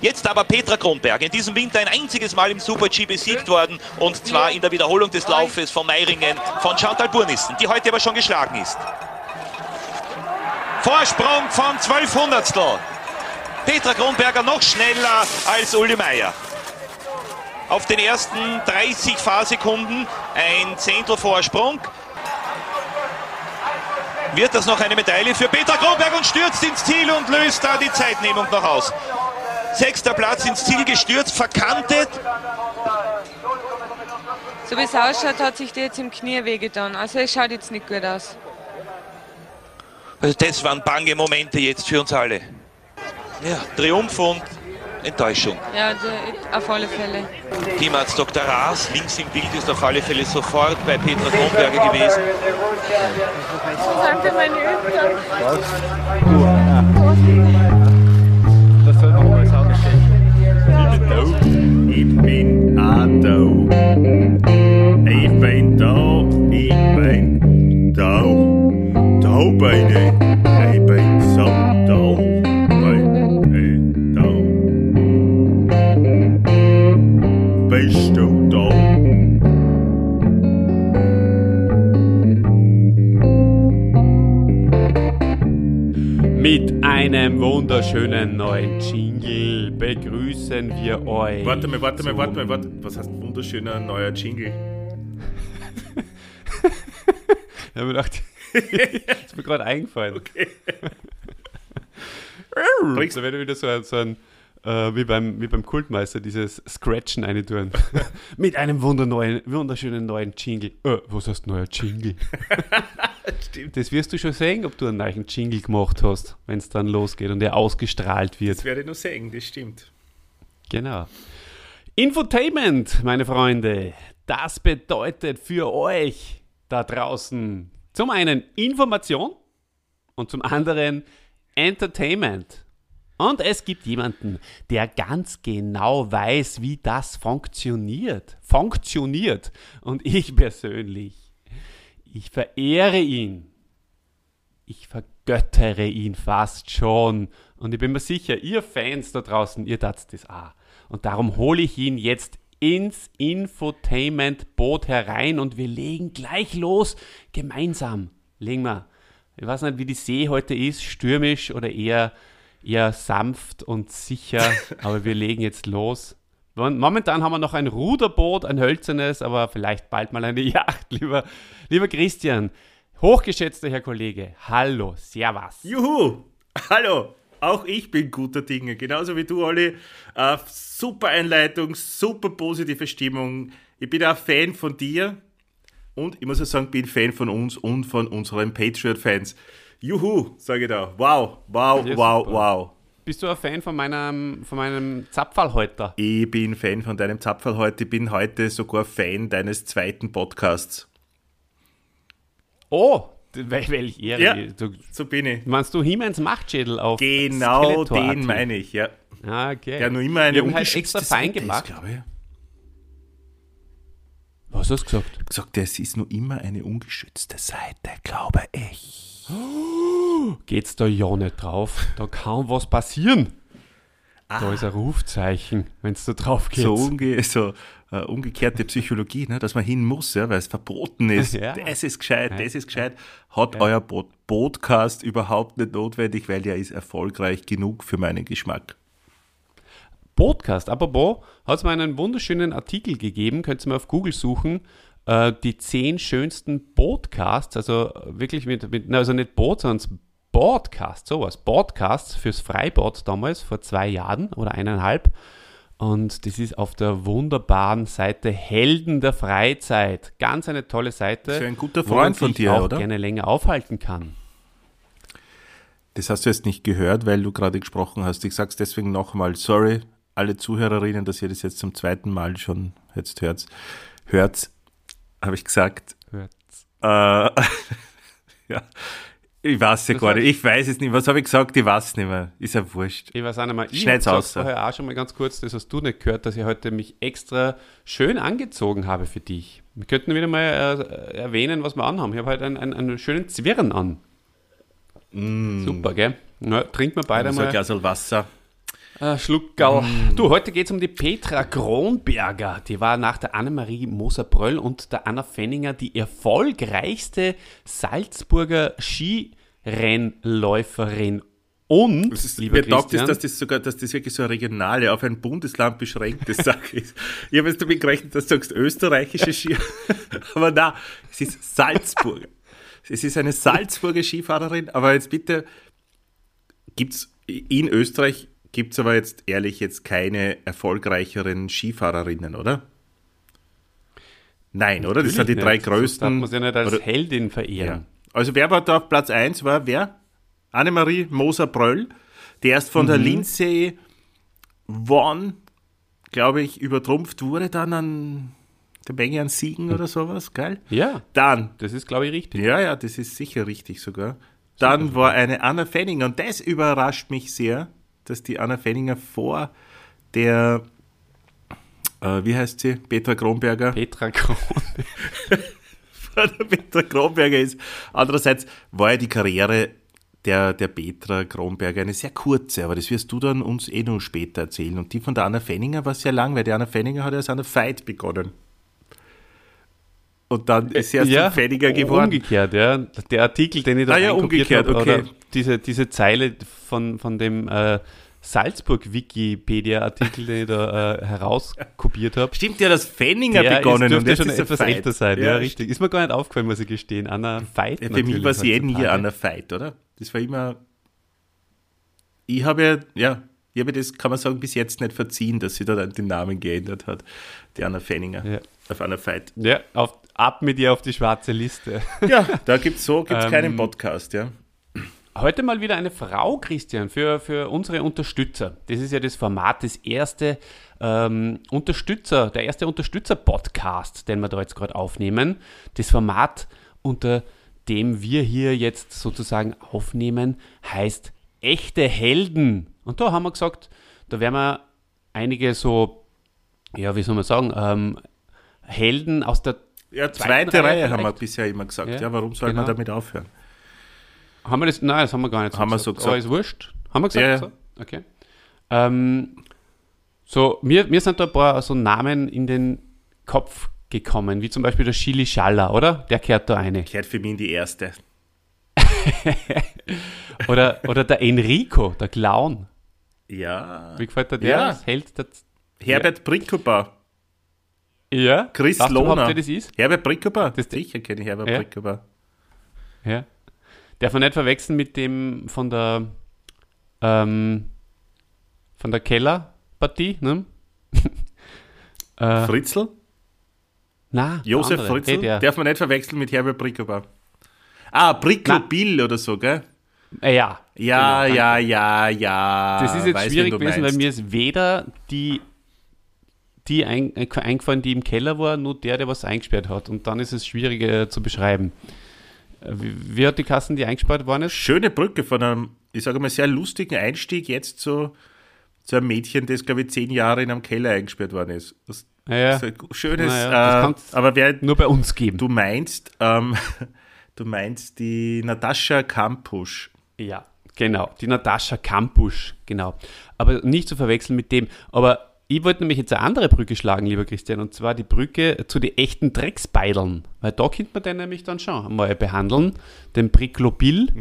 Jetzt aber Petra Kronberg, in diesem Winter ein einziges Mal im Super-G besiegt worden und zwar in der Wiederholung des Laufes von Meiringen von Chantal Burnissen, die heute aber schon geschlagen ist. Vorsprung von 12 Hundertstel. Petra Kronberger noch schneller als Uli Meier. Auf den ersten 30 Fahrsekunden ein Zehntel Vorsprung. Wird das noch eine Medaille für Petra Kronberg und stürzt ins Ziel und löst da die Zeitnehmung noch aus. Sechster Platz ins Ziel gestürzt, verkantet. So wie es ausschaut, hat sich der jetzt im Knie wehgetan. Also es schaut jetzt nicht gut aus. Also das waren bange Momente jetzt für uns alle. Ja, Triumph und Enttäuschung. Ja, der, auf alle Fälle. Teamarzt Dr. Raas, links im Bild ist auf alle Fälle sofort bei Petra Kronberger gewesen. Danke, meine Eltern. Da. Ich bin da. Ich bin da. Mit einem wunderschönen neuen Jingle begrüßen wir euch. Warte mal, warte mal, warte mal, warte. Was heißt wunderschöner neuer Jingle? Ich habe mir gedacht, ist mir gerade eingefallen. Bringst- Da werde ich wieder so ein, so ein äh, wie, beim, wie beim Kultmeister, dieses Scratchen eine tun. Mit einem wunderneuen, wunderschönen neuen Jingle. Äh, was heißt neuer Jingle? Stimmt. Das wirst du schon sehen, ob du einen neuen Jingle gemacht hast, wenn es dann losgeht und er ausgestrahlt wird. Das werde ich noch sagen, das stimmt. Genau. Infotainment, meine Freunde, das bedeutet für euch da draußen zum einen Information und zum anderen Entertainment. Und es gibt jemanden, der ganz genau weiß, wie das funktioniert. Funktioniert. Und ich persönlich, ich verehre ihn. Ich vergöttere ihn fast schon. Und ich bin mir sicher, ihr Fans da draußen, ihr tat das auch. Und darum hole ich ihn jetzt ins Infotainment-Boot herein und wir legen gleich los. Gemeinsam legen wir. Ich weiß nicht, wie die See heute ist, stürmisch oder eher, eher sanft und sicher, aber wir legen jetzt los. Momentan haben wir noch ein Ruderboot, ein hölzernes, aber vielleicht bald mal eine Yacht, lieber, lieber Christian. Hochgeschätzter Herr Kollege, hallo, servus. Juhu! Hallo! Auch ich bin guter Dinge, genauso wie du, Olli. Äh, super Einleitung, super positive Stimmung. Ich bin auch Fan von dir und ich muss auch sagen, bin Fan von uns und von unseren Patriot-Fans. Juhu, sage ich da. Wow, wow, Ja, wow, super. wow. Bist du ein Fan von meinem, von meinem Zapfallhäuter? Ich bin Fan von deinem heute. Ich bin heute sogar Fan deines zweiten Podcasts. Oh, wel- welch Ehre. Ja. Du, So bin ich. meinst du Himans Machtschädel auf Genau den meine ich, ja. Ah, okay. Ja, nur immer eine halt ungeschützte extra fein Seite ist, gemacht. glaube ich. Was hast du gesagt? gesagt, es ist nur immer eine ungeschützte Seite, glaube ich. Geht's da ja nicht drauf? Da kann was passieren. Da Ah. ist ein Rufzeichen, wenn es da drauf geht. So, umge so äh, umgekehrte Psychologie, ne, dass man hin muss, ja, weil es verboten ist. Ja. Das ist gescheit, das ist gescheit. Hat euer Bo Podcast überhaupt nicht notwendig, weil der ist erfolgreich genug für meinen Geschmack. Podcast. Apropos, hat es mal einen wunderschönen Artikel gegeben, könnt ihr mal auf Google suchen. Äh, die zehn schönsten Podcasts, also wirklich mit, mit also nicht Boot, sondern Podcast, sowas. Podcasts fürs Freibad damals, vor zwei Jahren oder eineinhalb. Und das ist auf der wunderbaren Seite Helden der Freizeit. Ganz eine tolle Seite. Ist ja ein guter Freund von dir, auch oder? gerne länger aufhalten kann. Das hast du jetzt nicht gehört, weil du gerade gesprochen hast. Ich sag's deswegen nochmal, sorry, alle Zuhörerinnen, dass ihr das jetzt zum zweiten Mal schon jetzt hört. Hört, habe ich gesagt. Hört's. Äh, ja, ich weiß ja Das gar nicht. Ich weiß es nicht. Was habe ich gesagt? Ich weiß es nicht mehr. Ist ja wurscht. Ich weiß auch nicht mehr. Ich Schneid's habe aus. vorher auch schon mal ganz kurz, das hast du nicht gehört, dass ich heute mich extra schön angezogen habe für dich. Wir könnten wieder mal äh, erwähnen, was wir anhaben. Ich habe heute einen, einen, einen schönen Zwirn an. Super, gell? Na, trinken wir beide So ein mal Glas Wasser. Äh, Schluckerl. Du, heute geht es um die Petra Kronberger. Die war nach der Annemarie Moser-Bröll und der Anna Fenninger die erfolgreichste Salzburger Skirennläuferin. Und, Das ist, mir taugt es, dass das sogar, dass das wirklich so eine regionale, auf ein Bundesland beschränkte Sache ist. Ich habe jetzt damit gerechnet, dass du sagst österreichische Ski, aber na, es ist Salzburger. Es ist eine Salzburger Skifahrerin, aber jetzt bitte, gibt's in Österreich gibt's aber jetzt ehrlich jetzt keine erfolgreicheren Skifahrerinnen, oder? Nein, oder? Das sind die drei Natürlich nicht. Sonst größten. darf man sie nicht als oder- Heldin Ja. verehren. Also wer war da auf Platz 1? War wer? Annemarie Moser-Bröll, die erst von der Mhm. Lindsay Vonn, glaube ich, übertrumpft wurde, dann an der Menge an Siegen oder sowas, geil. Ja, Dann, das ist, glaube ich, richtig. ja, ja, das ist sicher richtig sogar. Dann war eine Anna Fenninger und das überrascht mich sehr, dass die Anna Fenninger vor der, äh, wie heißt sie, Petra Kronberger, Petra Kron. vor der Petra Kronberger ist. Andererseits war ja die Karriere der, der Petra Kronberger eine sehr kurze, aber das wirst du dann uns eh noch später erzählen. Und die von der Anna Fenninger war sehr lang, weil die Anna Fenninger hat ja als Anna Veit begonnen. Und dann ist sie erst zum Fenninger geworden. Umgekehrt, ja. Der Artikel, den ich da Ah ja, umgekehrt, okay. oder diese, diese Zeile von, von dem äh, Salzburg-Wikipedia-Artikel, den ich da äh, herauskopiert habe. Stimmt ja, dass Fenninger Der begonnen ist, dürfte und schon jetzt ist etwas Veit. älter sein, ja, richtig. Ist mir gar nicht aufgefallen, muss ich gestehen. Anna Veit Ja, für mich war sie eh nie Anna Veit, oder? Das war immer. Ich habe ja, ja, ich habe das, kann man sagen, bis jetzt nicht verziehen, dass sie da dann den Namen geändert hat. Die Anna Fenninger. Ja. Auf Anna Veit. Ja, auf, ab mit ihr auf die schwarze Liste. Ja, da gibt's so, gibt's Ähm, keinen Podcast, ja. Heute mal wieder eine Frau, Christian, für, für unsere Unterstützer. Das ist ja das Format, das erste ähm, Unterstützer, der erste Unterstützer-Podcast, den wir da jetzt gerade aufnehmen. Das Format, unter dem wir hier jetzt sozusagen aufnehmen, heißt Echte Helden. Und da haben wir gesagt, da werden wir einige so, ja, wie soll man sagen, ähm, Helden aus der Ja, Zweite Reihe Reihe haben wir bisher immer gesagt. Ja, Ja, warum soll man genau. damit aufhören? Haben wir das? Nein, das haben wir gar nicht so Haben wir gesagt. so gesagt. Aber ist wurscht. Haben wir gesagt? Ja, ja. So? Okay. Ähm, so, mir, mir sind da ein paar so Namen in den Kopf gekommen, wie zum Beispiel der Chili Schaller, oder? Der kehrt da eine. Gehört für mich in die erste. Oder, oder der Enrico, der Clown. Ja. Wie gefällt dir der? Ja. Das der Herbert ja. Chris Weißt du überhaupt, Lohner. wer das ist? Herbert Brickober? Das- Sicher kenne ich Herbert Ja. Brickober. Ja. Darf man nicht verwechseln mit dem von der ähm, von der Kellerpartie, ne? äh, Fritzl? na, Josef andere. Fritzl? Hey, der, Darf man nicht verwechseln mit Herbert Brickober. Ah, Bricklo Bill oder so, gell? äh, ja. Ja, Genau, ja, ja, ja. Das ist jetzt Weiß, schwierig gewesen, weil mir ist weder die, die ein, äh, eingefallen, die im Keller war, nur der, der was eingesperrt hat. Und dann ist es schwierig äh, zu beschreiben. Wie, wie hat die Kassen, die eingesperrt waren? Ist? Schöne Brücke von einem, ich sage mal, sehr lustigen Einstieg jetzt zu, zu einem Mädchen, das, glaube ich, zehn Jahre in einem Keller eingesperrt worden ist. Das Ja, ja. ist ein schönes, Naja, äh, aber wer, Nur bei uns geben. du meinst, ähm, du meinst die Natascha Kampusch. Ja, genau. Die Natascha Kampusch, genau. Aber nicht zu verwechseln mit dem. Aber ich wollte nämlich jetzt eine andere Brücke schlagen, lieber Christian, und zwar die Brücke zu den echten Drecksbeideln. Weil da könnte man den nämlich dann schon mal behandeln, den Priklobil.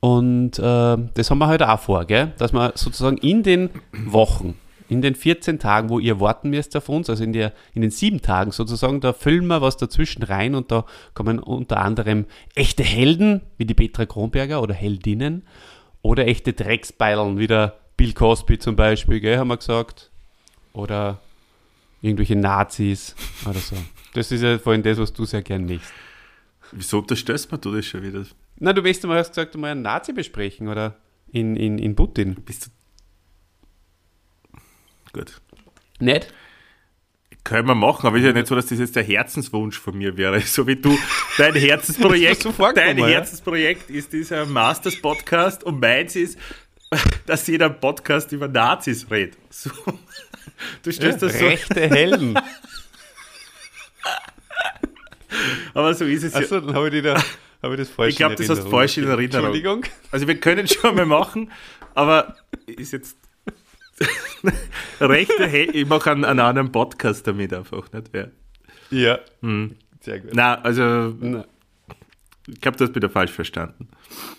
Und äh, das haben wir heute auch vor, gell? dass wir sozusagen in den Wochen, in den 14 Tagen, wo ihr warten müsst auf uns, also in, der, in den sieben Tagen sozusagen, da füllen wir was dazwischen rein und da kommen unter anderem echte Helden, wie die Petra Kronberger oder Heldinnen, oder echte Drecksbeilen, wie der Bill Cosby zum Beispiel, gell, haben wir gesagt. Oder irgendwelche Nazis oder so. Das ist ja vorhin das, was du sehr gern machst. Wieso unterstößt man du das schon wieder? Na, du weißt mal, hast gesagt, du mal einen Nazi besprechen, oder? In, in, in Putin. Bist du. Gut. Nicht? Können wir machen, aber ist ja nicht so, dass das jetzt der Herzenswunsch von mir wäre. So wie du, dein Herzensprojekt, so dein ja? Herzensprojekt ist dieser Masters-Podcast und meins ist, dass jeder Podcast über Nazis redet. So. Du stellst das so, Rechte Helden. aber so ist es ja. Achso, dann habe ich, da, hab ich das falsch Ich glaube, das hast du falsch in Erinnerung. Entschuldigung. Also wir können schon mal machen, aber ist jetzt Rechte Hände, ich mache einen, einen anderen Podcast damit einfach, nicht wer? Ja. Sehr gut. Na, also, Na, ich glaube, du hast wieder falsch verstanden.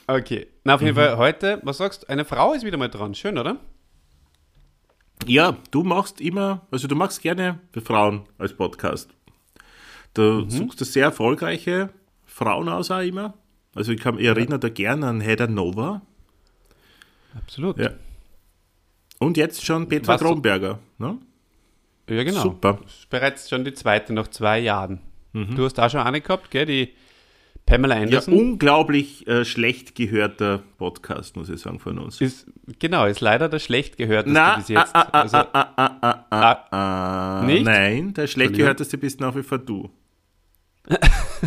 okay. Na, auf jeden Fall heute, was sagst du? Eine Frau ist wieder mal dran. Schön, oder? Ja, du machst immer, also du machst gerne für Frauen als Podcast. Du suchst da sehr erfolgreiche Frauen aus auch immer. Also ich kann mich erinnere da gerne an Hedda Nova. Absolut. Ja. Und jetzt schon Petra Was Kronberger. Ne? Ja, genau. Super. Das ist bereits schon die zweite nach zwei Jahren. Mhm. Du hast auch schon eine gehabt, gell? Die Pamela Ja, Anderson. unglaublich äh, schlecht gehörter Podcast, muss ich sagen, von uns. ist, genau, ist leider der schlecht gehörteste bis jetzt. ah, ah, also, ah, ah, ah, ah, ah, ah, Nicht? Nein, der schlecht gehörteste bist nach wie vor du.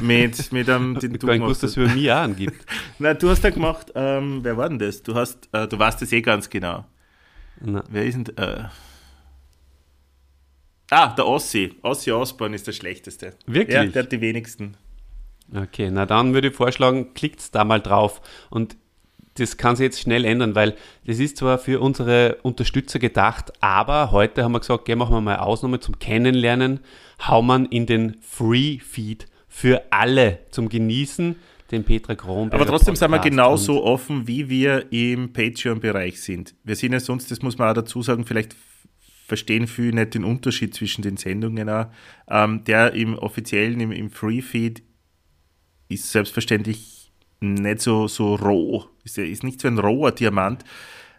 mit, mit einem, den ich du gemacht gewusst, dass hast. es über mich auch angibt. Na, du hast ja gemacht, ähm, wer war denn das? Du hast, äh, du weißt das eh ganz genau. Na. Wer ist denn, äh, Ah, der Ossi. Ossi Osborn ist der schlechteste. Wirklich? Ja, der hat die wenigsten. Okay, na dann würde ich vorschlagen, klickt da mal drauf. Und das kann sich jetzt schnell ändern, weil das ist zwar für unsere Unterstützer gedacht, aber heute haben wir gesagt, gehen machen wir mal Ausnahme zum Kennenlernen, hauen man in den Free-Feed für alle zum Genießen, den Petra Kronberger Aber trotzdem sind wir Podcast. genauso offen, wie wir im Patreon-Bereich sind. Wir sind ja sonst, das muss man auch dazu sagen, vielleicht verstehen viele nicht den Unterschied zwischen den Sendungen auch. Ähm, der im offiziellen, im, im Free-Feed ist selbstverständlich nicht so, so roh. Ist, ja- ist nicht so ein roher Diamant.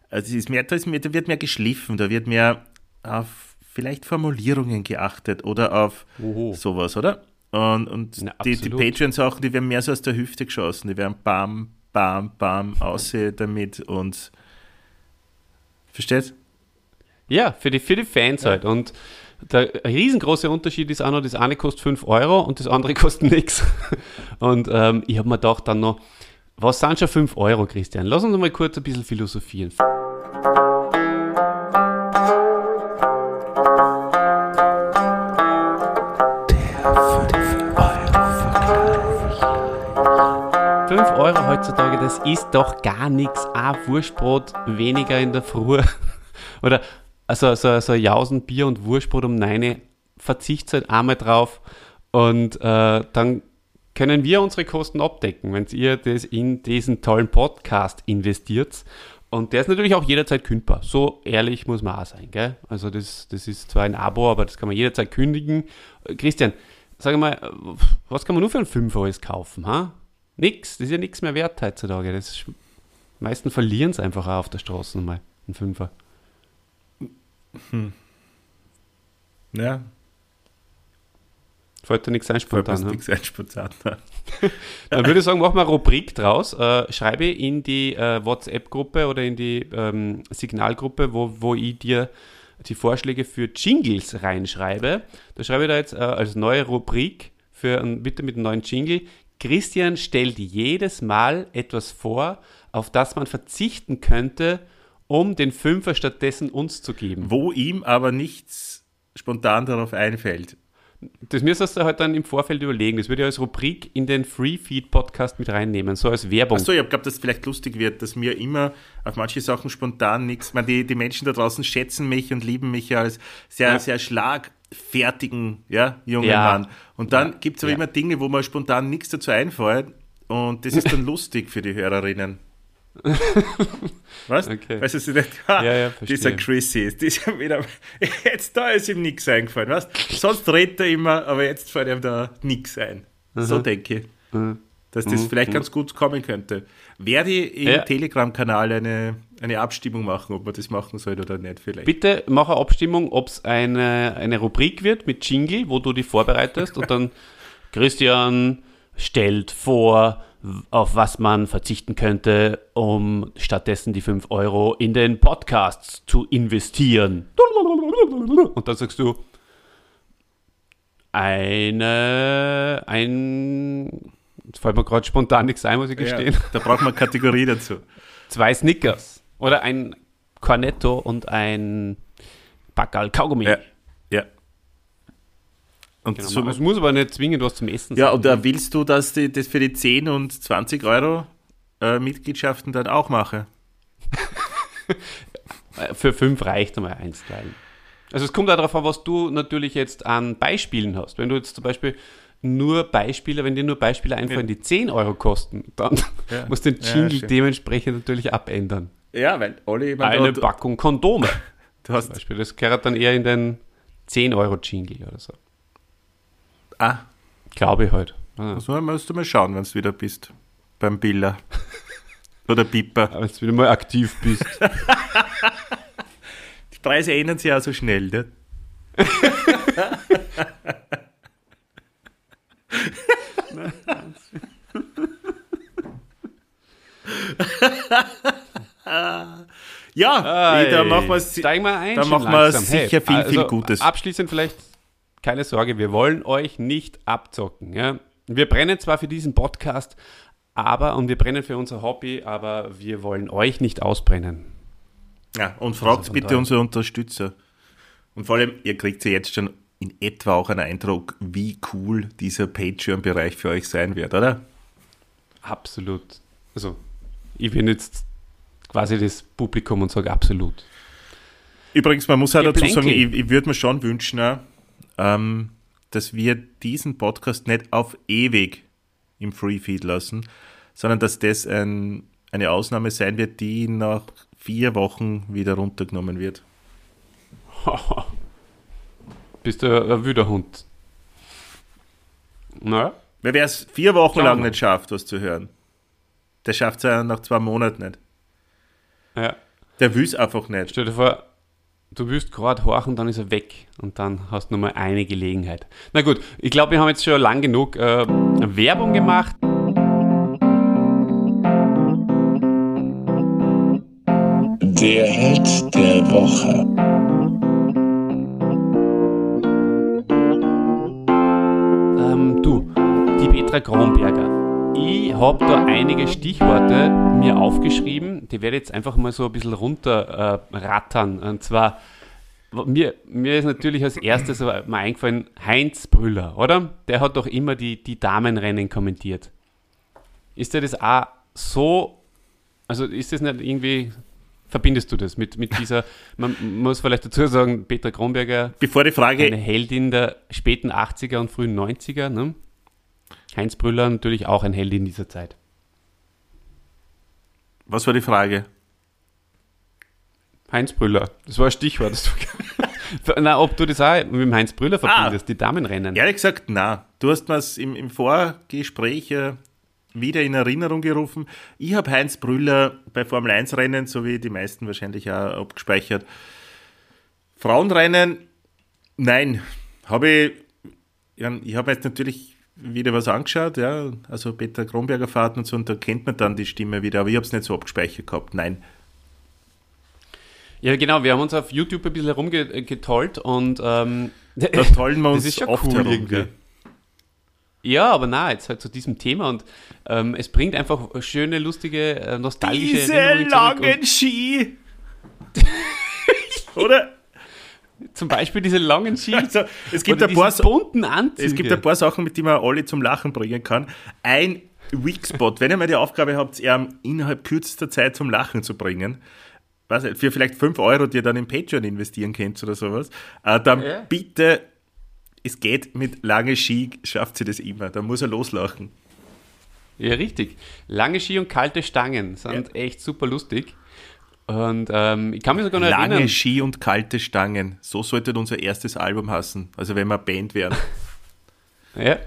Also es ist mehr, da, ist mehr, da wird mehr geschliffen, da wird mehr auf vielleicht Formulierungen geachtet oder auf Oho. sowas, oder? Und, und Na, die, die. Patreon-Sachen, die werden mehr so aus der Hüfte geschossen. Die werden bam, bam, bam, aussehen damit und versteht? Ja, für die, für die Fans halt. Und der riesengroße Unterschied ist auch noch, das eine kostet 5 Euro und das andere kostet nichts. Und ähm, ich habe mir gedacht dann noch, was sind schon 5 Euro, Christian? Lass uns mal kurz ein bisschen philosophieren. Euro heutzutage, das ist doch gar nichts. Ein Wurstbrot weniger in der Früh. Oder also so, so ein Jausen Bier und Wurstbrot um 9 verzichtet halt einmal drauf und äh, dann können wir unsere Kosten abdecken, wenn ihr das in diesen tollen Podcast investiert. Und der ist natürlich auch jederzeit kündbar. So ehrlich muss man auch sein. Gell? Also das, das ist zwar ein Abo, aber das kann man jederzeit kündigen. Äh, Christian, sag mal, was kann man nur für einen Fünfer alles kaufen? Ha? Nix, das ist ja nichts mehr wert heutzutage. Das ist, meisten verlieren es einfach auch auf der Straße mal, ein Fünfer. Ja, Fällt dir nichts ein fällt spontan. ha? nichts ein spontan. Dann würde ich sagen, mach mal eine Rubrik draus. Äh, schreibe in die äh, WhatsApp-Gruppe oder in die ähm, Signalgruppe, wo, wo ich dir die Vorschläge für Jingles reinschreibe. Da schreibe ich da jetzt äh, als neue Rubrik für bitte mit einem neuen Jingle. Christian stellt jedes Mal etwas vor, auf das man verzichten könnte, um den Fünfer stattdessen uns zu geben. Wo ihm aber nichts spontan darauf einfällt. Das müsstest du halt dann im Vorfeld überlegen. Das würde ich als Rubrik in den Free Feed Podcast mit reinnehmen, so als Werbung. Achso, ich glaube, dass es vielleicht lustig wird, dass mir immer auf manche Sachen spontan nichts. Die, die Menschen da draußen schätzen mich und lieben mich ja als sehr, Ja. sehr schlagfertigen ja, jungen Ja. Mann. Und dann gibt es aber Ja. immer Dinge, wo mir spontan nichts dazu einfällt. Und das ist dann lustig für die Hörerinnen. Was? Okay. Weißt du, nicht, ha, Ja, ja, dieser Chrissy ist dieser wieder, jetzt da ist ihm nichts eingefallen. Weißt? Sonst redet er immer, aber jetzt fällt ihm da nichts ein. So denke ich. Dass das vielleicht ganz gut kommen könnte. Werde ich im Ja. Telegram-Kanal eine, eine Abstimmung machen, ob man das machen soll oder nicht vielleicht. Bitte mach eine Abstimmung, ob es eine, eine Rubrik wird mit Jingle, wo du die vorbereitest und dann Christian stellt vor, auf was man verzichten könnte, um stattdessen die 5 Euro in den Podcasts zu investieren. Und dann sagst du, eine, ein, jetzt fällt mir gerade spontan nichts ein, muss ich gestehen. Ja, da braucht man Kategorie dazu. Zwei Snickers oder ein Cornetto und ein Backerl Kaugummi. Ja. Ja. Und Genau, so, es muss aber nicht zwingend was zum Essen ja, sein. und da willst du, dass die, das für die 10 und 20 Euro äh, Mitgliedschaften dann auch mache? Für fünf reicht einmal eins teilen. Also es kommt auch darauf an, was du natürlich jetzt an Beispielen hast. Wenn du jetzt zum Beispiel nur Beispiele, wenn dir nur Beispiele einfallen, die 10 Euro kosten, dann Ja. musst du den Ja, Jingle stimmt. dementsprechend natürlich abändern. Ja, weil alle, ich mein, Eine Packung Kondome du zum hast, Beispiel. Das gehört dann eher in den 10 Euro Jingle oder so. Ah, Glaube ich halt. Ah. das musst du mal schauen, wenn du wieder bist. Beim Biller. Oder Piper. Aber jetzt wieder mal aktiv bist. Die Preise ändern sich auch so schnell, ne? ja, da machen wir es. Steigen wir ein. da machen wir langsam. sicher viel, viel Gutes. Abschließend vielleicht, keine Sorge, wir wollen euch nicht abzocken. Ja? Wir brennen zwar für diesen Podcast, aber, und wir brennen für unser Hobby, aber wir wollen euch nicht ausbrennen. Ja, und fragt Also bitte daher. unsere Unterstützer. Und vor allem, ihr kriegt ja jetzt schon in etwa auch einen Eindruck, wie cool dieser Patreon-Bereich für euch sein wird, oder? Absolut. Also, ich bin jetzt quasi das Publikum und sage absolut. Übrigens, man muss auch dazu Geplänkel. sagen, ich, ich würde mir schon wünschen, auch, ähm, dass wir diesen Podcast nicht auf ewig im Free-Feed lassen, sondern dass das ein, eine Ausnahme sein wird, die nach vier Wochen wieder runtergenommen wird. Bist du ein wüder Hund? Na? Weil wer es vier Wochen lang nicht schafft, was zu hören, der schafft es ja nach zwei Monaten nicht. Ja. Der will es einfach nicht. Stell dir vor, du willst gerade horchen, dann ist er weg und dann hast du nur mal eine Gelegenheit. Na gut, ich glaube, wir haben jetzt schon lang genug äh, Werbung gemacht. Der Held der Woche. Ähm, du, die Petra Kronberger. Ich habe da einige Stichworte mir aufgeschrieben, die werde ich jetzt einfach mal so ein bisschen runterrattern. Äh, und zwar, mir, mir ist natürlich als erstes mal eingefallen, Heinz Brüller, oder? Der hat doch immer die, die Damenrennen kommentiert. Ist dir das auch so, also ist das nicht irgendwie, verbindest du das mit, mit dieser, man muss vielleicht dazu sagen, Petra Kronberger, Bevor die Frage, eine Heldin der späten 80er und frühen 90er. Ne? Heinz Brüller natürlich auch ein Held in dieser Zeit. was war die Frage? Heinz Brüller, das war ein Stichwort. Das na, ob du das auch mit dem Heinz Brüller verbindest, die Damenrennen. Ehrlich gesagt, na. Du hast mir es im, im Vorgespräch äh, wieder in Erinnerung gerufen. Ich habe Heinz Brüller bei Formel 1 Rennen, so wie die meisten wahrscheinlich auch abgespeichert. Frauenrennen, nein. Habe ich, ich habe jetzt natürlich wieder was angeschaut, ja, also Peter Kronberger Fahrten und so, und da kennt man dann die Stimme wieder, aber ich habe es nicht so abgespeichert gehabt, nein. Ja, genau, wir haben uns auf YouTube ein bisschen herumgetollt und ähm, Da tollen wir Das uns ist schon oft cool herum. irgendwie. ja, aber na, jetzt halt zu diesem Thema und ähm, es bringt einfach schöne, lustige, äh, nostalgische Diese langen Ski! Oder? Zum Beispiel diese langen Ski Also, es gibt ein paar bunten Anzüge. Es gibt ein paar Sachen, mit denen man alle zum Lachen bringen kann. Ein Weakspot, wenn ihr mal die Aufgabe habt, eher innerhalb kürzester Zeit zum Lachen zu bringen, weiß nicht, für vielleicht 5 Euro, die ihr dann in Patreon investieren könnt oder sowas, äh, dann Ja. bitte, es geht mit lange Ski, schafft sie das immer, da muss er loslachen. Ja, richtig. Lange Ski und kalte Stangen sind echt super lustig. Und ähm, ich kann mich sogar noch Lange erinnern. Ski und kalte Stangen, so sollte unser erstes Album hassen, also wenn wir Band wären. Ja,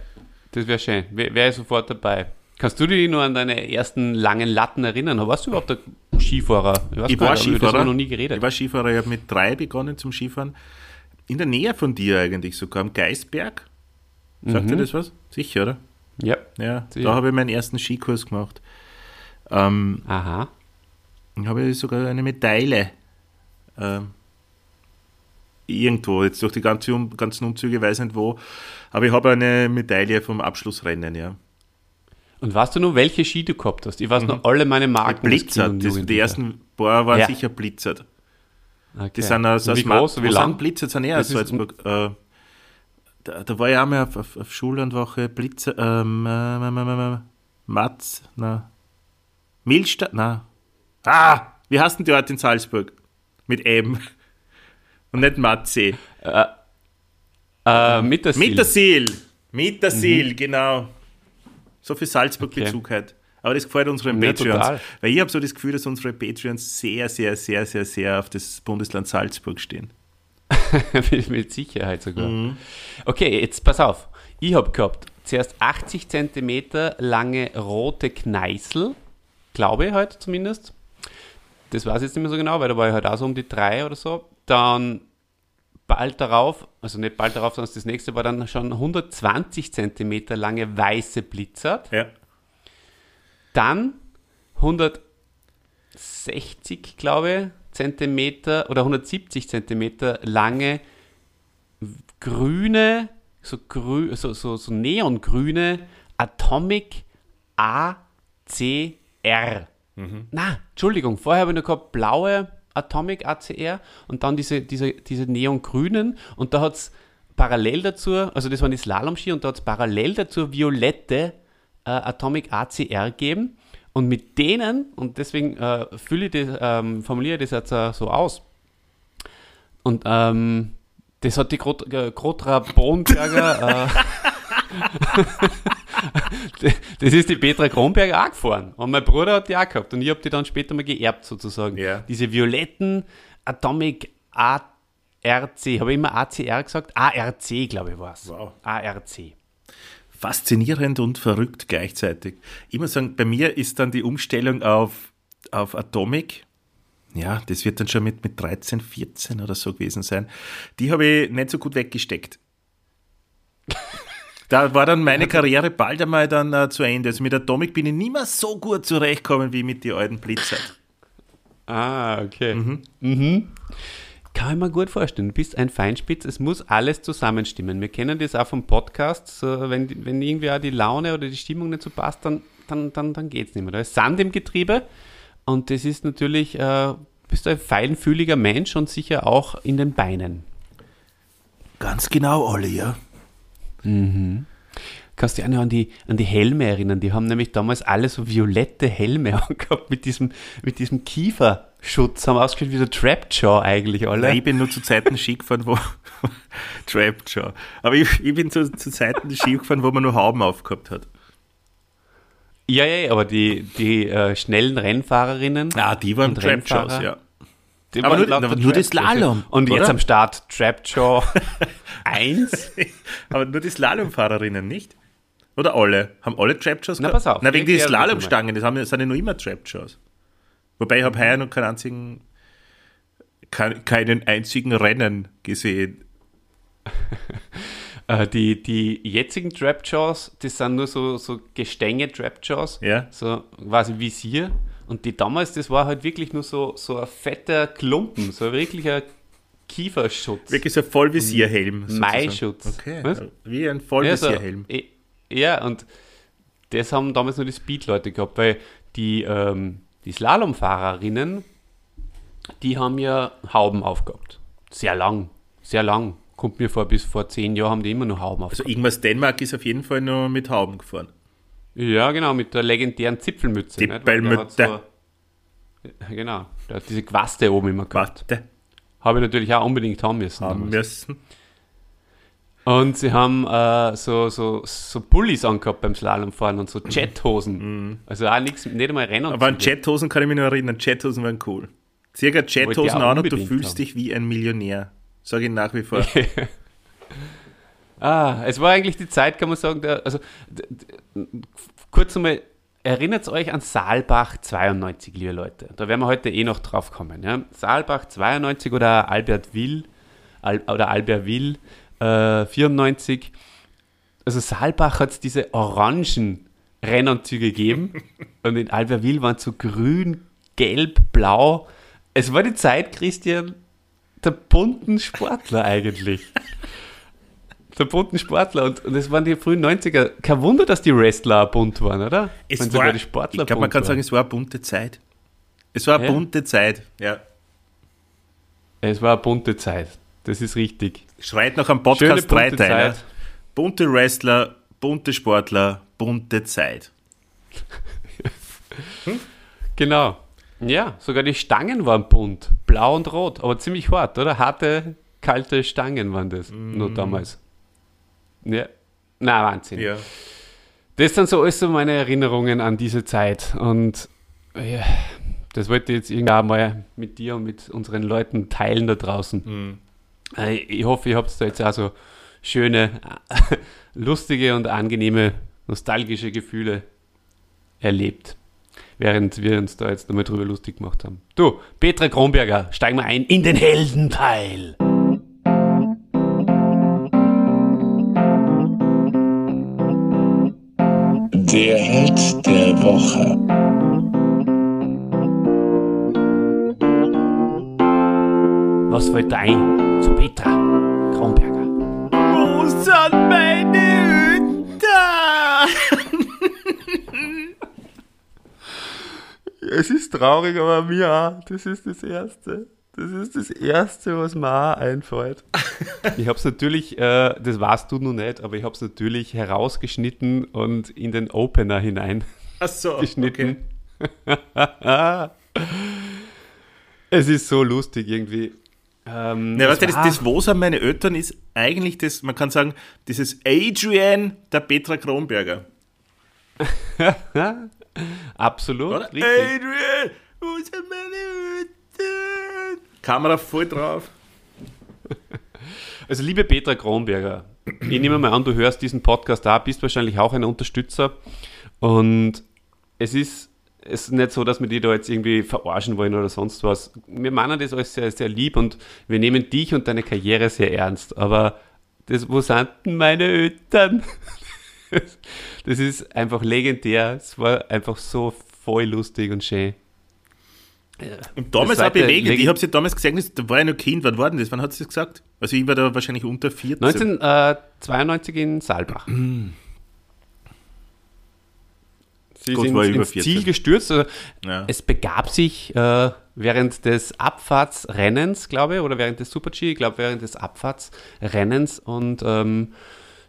das wäre schön. Wäre wär ich sofort dabei. Kannst du dich nur an deine ersten langen Latten erinnern? Warst du überhaupt ein Skifahrer? Ich gar war nicht, Skifahrer. noch nie geredet. Ich war Skifahrer, ich habe mit drei begonnen zum Skifahren. In der Nähe von dir eigentlich sogar, am Geisberg. Sagt dir das was? Sicher, oder? ja. Ja, Sicher. da habe ich meinen ersten Skikurs gemacht. Ähm, Aha. Dann habe ich sogar eine Medaille. Ähm, irgendwo, jetzt durch die ganze, um, ganzen Umzüge, weiß nicht wo. Aber ich habe eine Medaille vom Abschlussrennen, ja. Und weißt du nur, welche Ski du gehabt hast? Ich weiß noch alle meine Marken. Blitzert. Das, die ersten paar waren Ja. sicher blitzert. Okay. Die sind aus, aus Wie groß, wie lang? sind Blitzer? Sind eher aus Salzburg. Äh, da, da war ich auch mal auf, auf, auf Schullandwoche. Blitzer, ähm, äh, ähm, ähm, ähm, Matz, na. Milstadt, na. Ah, wie heißt denn die Ort in Salzburg? Mit M. Und nicht Matze. Äh, mit der Sil. Mit der Sil. Mit der Sil, genau. So viel Salzburg-Bezug halt. Aber das gefällt unseren Ja, Patreons. total. Weil ich habe so das Gefühl, dass unsere Patreons sehr, sehr, sehr, sehr, sehr auf das Bundesland Salzburg stehen. mit, Sicherheit sogar. Okay, jetzt pass auf. Ich habe gehabt zuerst 80 cm lange rote Kneißel, glaube ich halt zumindest. Das weiß ich jetzt nicht mehr so genau, weil da war ich halt auch so um die drei oder so. Dann bald darauf, also nicht bald darauf, sondern das nächste war dann schon 120 cm lange weiße Blitzert. Ja. Dann 160, glaube ich, Zentimeter oder 170 Zentimeter lange grüne, so, grü, so, so, so neongrüne Atomic ACR. Na, Entschuldigung, vorher habe ich noch gehabt blaue Atomic ACR und dann diese, diese, diese neongrünen und da hat es parallel dazu, also das waren die Slalom-Ski und da hat es parallel dazu violette äh, Atomic ACR gegeben und mit denen, und deswegen äh, fülle ich das, ähm, formuliere ich das jetzt äh, so aus, und ähm, das hat die Grot, äh, Grotra Bonberger, äh, das ist die Petra Kronberger auch gefahren. Und mein Bruder hat die auch gehabt. Und ich habe die dann später mal geerbt, sozusagen. Ja. Diese violetten Atomic ARC, habe ich immer ACR gesagt? ARC, glaube ich, war es. Wow. ARC. Faszinierend und verrückt gleichzeitig. Ich muss sagen, bei mir ist dann die Umstellung auf, auf Atomic. Ja, das wird dann schon mit, mit 13, 14 oder so gewesen sein. Die habe ich nicht so gut weggesteckt. Da war dann meine Karriere bald einmal dann äh, zu Ende. Also mit Atomic bin ich nicht mehr so gut zurechtgekommen wie mit den alten Blitzer. Ah, okay. Mhm. Kann ich mir gut vorstellen. Du bist ein Feinspitz, es muss alles zusammenstimmen. Wir kennen das auch vom Podcast. So, wenn, wenn irgendwie auch die Laune oder die Stimmung nicht so passt, dann, dann, dann, dann geht es nicht mehr. Da ist Sand im Getriebe und das ist natürlich, äh, bist du ein feinfühliger Mensch und sicher auch in den Beinen. Ganz genau, Olli, ja. Kannst du dich auch noch an die, an die Helme erinnern? Die haben nämlich damals alle so violette Helme angehabt mit diesem, mit diesem Kieferschutz. Haben ausgeschaut wie so Trapjaw eigentlich alle. Nein, ich bin nur zu Zeiten Ski gefahren, wo schon. Aber ich, ich bin zu, zu Zeiten Ski gefahren, wo man nur Hauben aufgehabt hat. Ja, ja, ja, aber die, die äh, schnellen Rennfahrerinnen. Ah, die waren Rennfahrer, ja. Die Aber nur- aber nur das Trapjaws. Slalom, Und jetzt oder? am Start Trapjaw 1. Aber nur die Slalomfahrerinnen, nicht? Oder alle? Haben alle Trap-Shows Na, pass auf, Na, wegen die mal. Slalomstangen, das, haben, das sind ja noch immer Trap-Shows. Wobei ich habe heuer noch keinen einzigen, kein, keinen einzigen Rennen gesehen. Äh, die, die jetzigen Trapjaws, das sind nur so, so Gestänge Trapjaws. Ja. So quasi Visier. Und die damals, das war halt wirklich nur so, so ein fetter Klumpen, so wirklich ein Kieferschutz. Wirklich so ein Vollvisierhelm. Maischutz. Okay, Was? wie ein Ja, so, Vollvisierhelm. eh, ja, und das haben damals nur die Speed-Leute gehabt, weil die, ähm, die Slalomfahrerinnen, die haben ja Hauben aufgehabt. Sehr lang, sehr lang. Kommt mir vor, bis vor zehn Jahren haben die immer noch Hauben Also aufgehabt. Ingmars Dänemark ist auf jeden Fall nur mit Hauben gefahren. Ja, genau, mit der legendären Zipfelmütze. Zipfelmütze. genau, der hat diese Quaste oben immer gehabt. Warte, Habe ich natürlich auch unbedingt haben müssen. haben damals. müssen. Und sie haben äh, so, so, so Pullis angehabt beim Slalomfahren und so Jethosen. Also auch nichts, nicht einmal Rennen. Aber an Jethosen kann ich mich noch erinnern. Jethosen waren cool. Circa Jethosen auch an und du fühlst haben. dich wie ein Millionär. Sage ich nach wie vor. Ah, es war eigentlich die Zeit, kann man sagen, der, also kurz einmal, erinnert euch an Saalbach 92, liebe Leute. Da werden wir heute eh noch drauf kommen. Ja? Saalbach 92 oder Albert Will Al, oder Albert Will äh, 94. Also Saalbach hat es diese orangen Rennanzüge gegeben und in Albertville waren so grün, gelb, blau. Es war die Zeit, Christian, der bunten Sportler eigentlich. Der bunten Sportler und, und es waren die frühen 90er. Kein Wunder, dass die Wrestler bunt waren, oder? Es Wenn war, die Sportler ich glaube, man kann waren. sagen, es war eine bunte Zeit. Es war eine Ja. bunte Zeit. Ja. Es war eine bunte Zeit. Das ist richtig. Schreit nach einem Schöne Podcast Dreiteiler. Zeit. Bunte Wrestler, bunte Sportler, bunte Zeit. Genau. Ja, sogar die Stangen waren bunt. Blau und rot, aber ziemlich hart, oder? Harte, kalte Stangen waren das. Nur damals. Ja. Na, Wahnsinn. Ja. Das sind so alles so meine Erinnerungen an diese Zeit. Und ja, das wollte ich jetzt irgendwann mal mit dir und mit unseren Leuten teilen da draußen. Äh, Ich hoffe, ihr habt da jetzt auch so schöne, lustige und angenehme, nostalgische Gefühle erlebt. Während wir uns da jetzt nochmal drüber lustig gemacht haben. Du, Petra Kronberger, steigen wir ein in den Heldenteil. Der Held der Woche. Was fällt dir ein zu Petra Kronberger? Wo sind meine Hüter? Es ist traurig, aber mir auch. Das ist das Erste. Das ist das Erste, was mir auch einfällt. Ich habe es natürlich, äh, das weißt du noch nicht, aber ich habe es natürlich herausgeschnitten und in den Opener hinein Ach so, geschnitten. es ist so lustig irgendwie. Ähm, Ja, es weißt du, das, das Wo sind meine Eltern ist eigentlich das, man kann sagen, dieses Adrian der Petra Kronberger. Absolut. Oder? Richtig. Adrian, wo sind meine Eltern? Kamera voll drauf. Also liebe Petra Kronberger, ich nehme mal an, du hörst diesen Podcast da, bist wahrscheinlich auch ein Unterstützer und es ist, es ist nicht so, dass wir die da jetzt irgendwie verarschen wollen oder sonst was. Wir meinen das alles sehr, sehr lieb und wir nehmen dich und deine Karriere sehr ernst, aber das, wo sind denn meine Eltern? Das ist einfach legendär, es war einfach so voll lustig und schön. Und damals auch bewegend. Leg- Ich habe sie damals gesehen, das- da war ich noch Kind. Wann war denn das? Wann hat sie das gesagt? Also ich war da wahrscheinlich unter 14. 1992 in Saalbach. Sie Gott, sind war ich über ins 14. Ziel gestürzt. Also Ja. Es begab sich äh, während des Abfahrtsrennens, glaube ich, oder während des Super-G, ich glaube während des Abfahrtsrennens und ähm,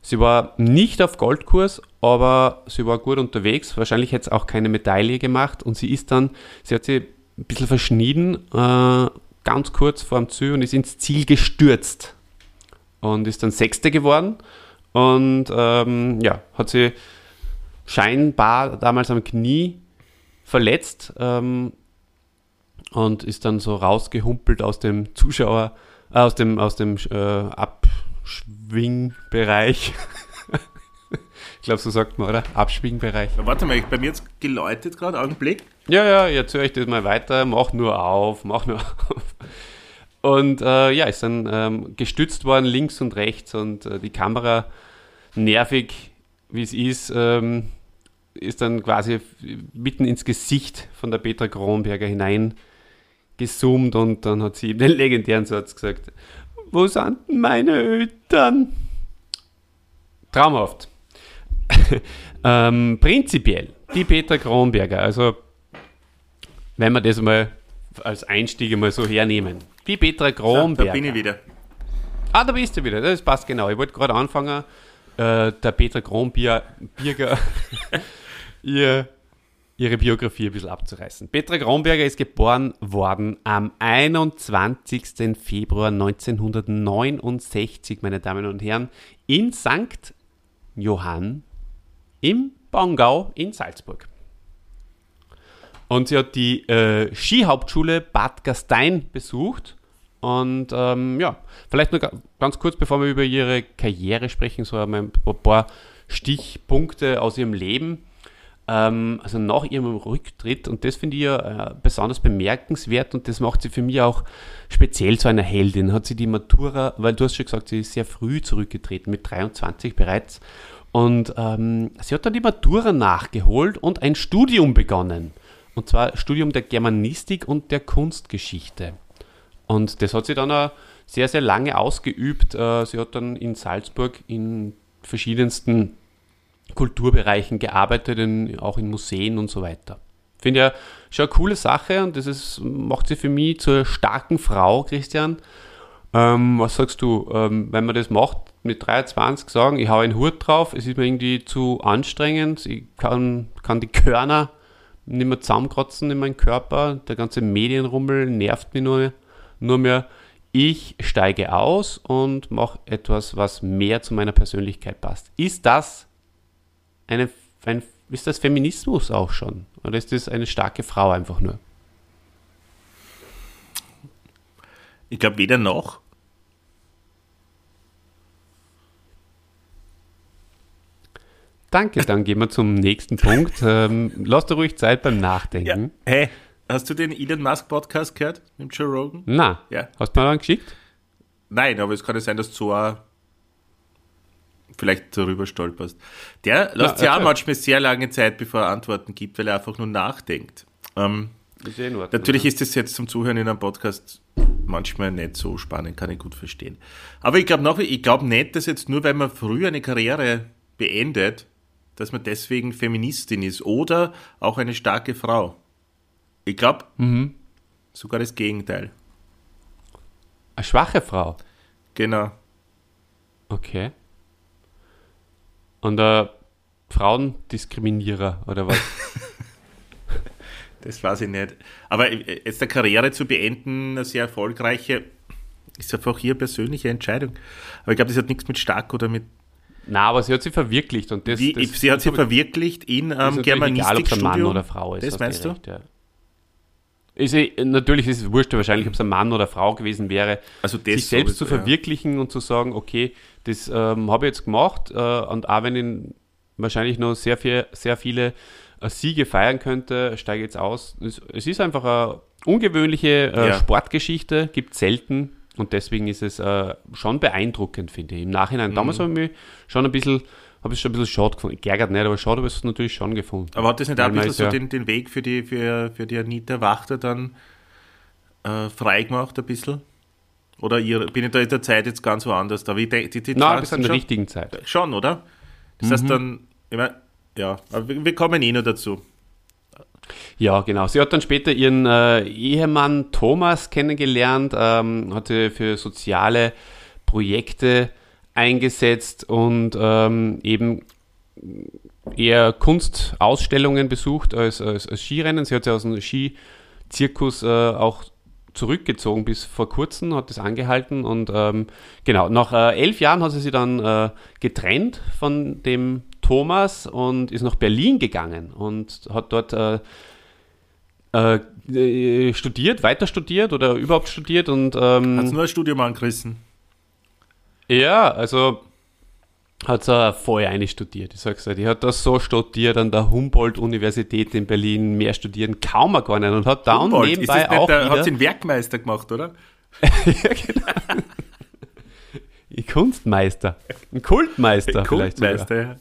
sie war nicht auf Goldkurs, aber sie war gut unterwegs. Wahrscheinlich hätte es auch keine Medaille gemacht und sie ist dann, sie hat sie ein bisschen verschnitten, äh, ganz kurz vor dem Ziel und ist ins Ziel gestürzt und ist dann Sechste geworden und ähm, ja, hat sie scheinbar damals am Knie verletzt ähm, und ist dann so rausgehumpelt aus dem Zuschauer, äh, aus dem, aus dem äh, Abschwingbereich. ich glaube, so sagt man, oder? Abschwingbereich. Warte mal, bei mir jetzt geläutet gerade, Augenblick. Ja, ja, jetzt höre ich das mal weiter. Mach nur auf, mach nur auf. Und äh, ja, ist dann ähm, gestützt worden links und rechts und äh, die Kamera, nervig wie es ist, ähm, ist dann quasi mitten ins Gesicht von der Petra Kronberger hinein gezoomt und dann hat sie eben den legendären Satz gesagt: Wo sind meine Eltern? Traumhaft. ähm, prinzipiell, die Petra Kronberger, also wenn wir das mal als Einstieg mal so hernehmen. Die Petra Da Kronberger. bin ich wieder. Ah, da bist du wieder. Das passt genau. Ich wollte gerade anfangen, äh, der Petra Kronberger ihr, ihre Biografie ein bisschen abzureißen. Petra Kronberger ist geboren worden am 21. Februar 1969, meine Damen und Herren, in St. Johann im Bongau in Salzburg. Und sie hat die äh, Skihauptschule Bad Gastein besucht. Und ähm, ja, vielleicht nur ga- ganz kurz, bevor wir über ihre Karriere sprechen, so ein paar Stichpunkte aus ihrem Leben. Ähm, also nach ihrem Rücktritt, und das finde ich ja äh, besonders bemerkenswert und das macht sie für mich auch speziell zu einer Heldin, hat sie die Matura, weil du hast schon gesagt, sie ist sehr früh zurückgetreten, mit 23 bereits. Und ähm, sie hat dann die Matura nachgeholt und ein Studium begonnen. Und zwar Studium der Germanistik und der Kunstgeschichte. Und das hat sie dann auch sehr, sehr lange ausgeübt. Äh, Sie hat dann in Salzburg in verschiedensten Kulturbereichen gearbeitet, in, auch in Museen und so weiter. Finde ja schon eine coole Sache und das ist, macht sie für mich zur starken Frau, Christian. Ähm, was sagst du, ähm, wenn man das macht, mit 23 sagen, ich hau einen Hut drauf, es ist mir irgendwie zu anstrengend, ich kann, kann die Körner nicht mehr zusammenkratzen in meinem Körper. Der ganze Medienrummel nervt mich nur, nur mehr. Ich steige aus und mache etwas, was mehr zu meiner Persönlichkeit passt. Ist das eine, ein, ist das Feminismus auch schon? Oder ist das eine starke Frau einfach nur? Ich glaube weder noch. Danke, dann gehen wir zum nächsten Punkt. Ähm, lass dir ruhig Zeit beim Ja. Nachdenken. Hey, hast du den Elon Musk Podcast gehört mit Joe Rogan? Na, Ja. hast du mir dann geschickt? Nein, aber es kann ja sein, dass du auch vielleicht darüber stolperst. Der lässt Ja, ja auch manchmal sehr lange Zeit, bevor er Antworten gibt, weil er einfach nur nachdenkt. Ähm, Ist eh Ordnung. natürlich ist das jetzt zum Zuhören in einem Podcast manchmal nicht so spannend, kann ich gut verstehen. Aber ich glaube glaube nicht, dass jetzt nur, weil man früh eine Karriere beendet, dass man deswegen Feministin ist oder auch eine starke Frau. Ich glaube sogar das Gegenteil. Eine schwache Frau. Genau. Okay. Und ein Frauendiskriminierer oder was? Das weiß ich nicht. Aber äh, jetzt eine Karriere zu beenden, eine sehr erfolgreiche, ist einfach ihre persönliche Entscheidung. Aber ich glaube, das hat nichts mit stark oder mit. Na, aber sie hat sich verwirklicht und das. Wie, das sie hat sich das verwirklicht in ähm, natürlich egal, ob es ein Germanistikstudium. Mann oder Frau ist. Das meinst du? recht, ja. Ist eh, natürlich ist es wurscht, wahrscheinlich, ob es ein Mann oder Frau gewesen wäre, Also sich selbst zu sowieso, ja. verwirklichen und zu sagen, okay, das ähm, habe ich jetzt gemacht äh, und auch wenn ich wahrscheinlich noch sehr, viel, sehr viele äh, Siege feiern könnte, steige jetzt aus. Es, es ist einfach eine ungewöhnliche äh, Ja. Sportgeschichte, gibt selten und deswegen ist es äh, schon beeindruckend, finde ich. Im Nachhinein, Mhm. damals habe ich mich schon ein bisschen, habe ich schon ein bisschen schade gefunden. Geärgert nicht, aber schade habe ich es natürlich schon gefunden. Aber hat das nicht auch ein bisschen so ja- den, den Weg für die, für, für die Anita Wachter dann äh, frei gemacht, ein bisschen? Oder ihr, bin ich da in der Zeit jetzt ganz woanders? Da, wie, die, die, die Fragen bis in der richtigen Zeit. Schon, oder? Das heißt dann, ich mein, ja, aber wir, wir kommen eh noch dazu. Ja, genau. Sie hat dann später ihren äh, Ehemann Thomas kennengelernt, ähm, hat sie für soziale Projekte eingesetzt und ähm, eben eher Kunstausstellungen besucht als, als, als Skirennen. Sie hat sich aus dem Skizirkus äh, auch zurückgezogen bis vor kurzem, hat das angehalten und ähm, genau, nach äh, elf Jahren hat sie sich dann äh, getrennt von dem Thomas und ist nach Berlin gegangen und hat dort äh, studiert, weiter studiert oder überhaupt studiert und ähm, Hat nur ein Studium angerissen. ja, also hat sie vorher eine studiert. Ich sag's dir, die hat das so studiert an der Humboldt-Universität in Berlin, mehr studieren kaum mal gar nicht und hat dann Humboldt, nebenbei auch der, wieder, hat sie einen Werkmeister gemacht, oder? ja, genau. Ein Kunstmeister, ein Kultmeister vielleicht sogar. Kultmeister, ja.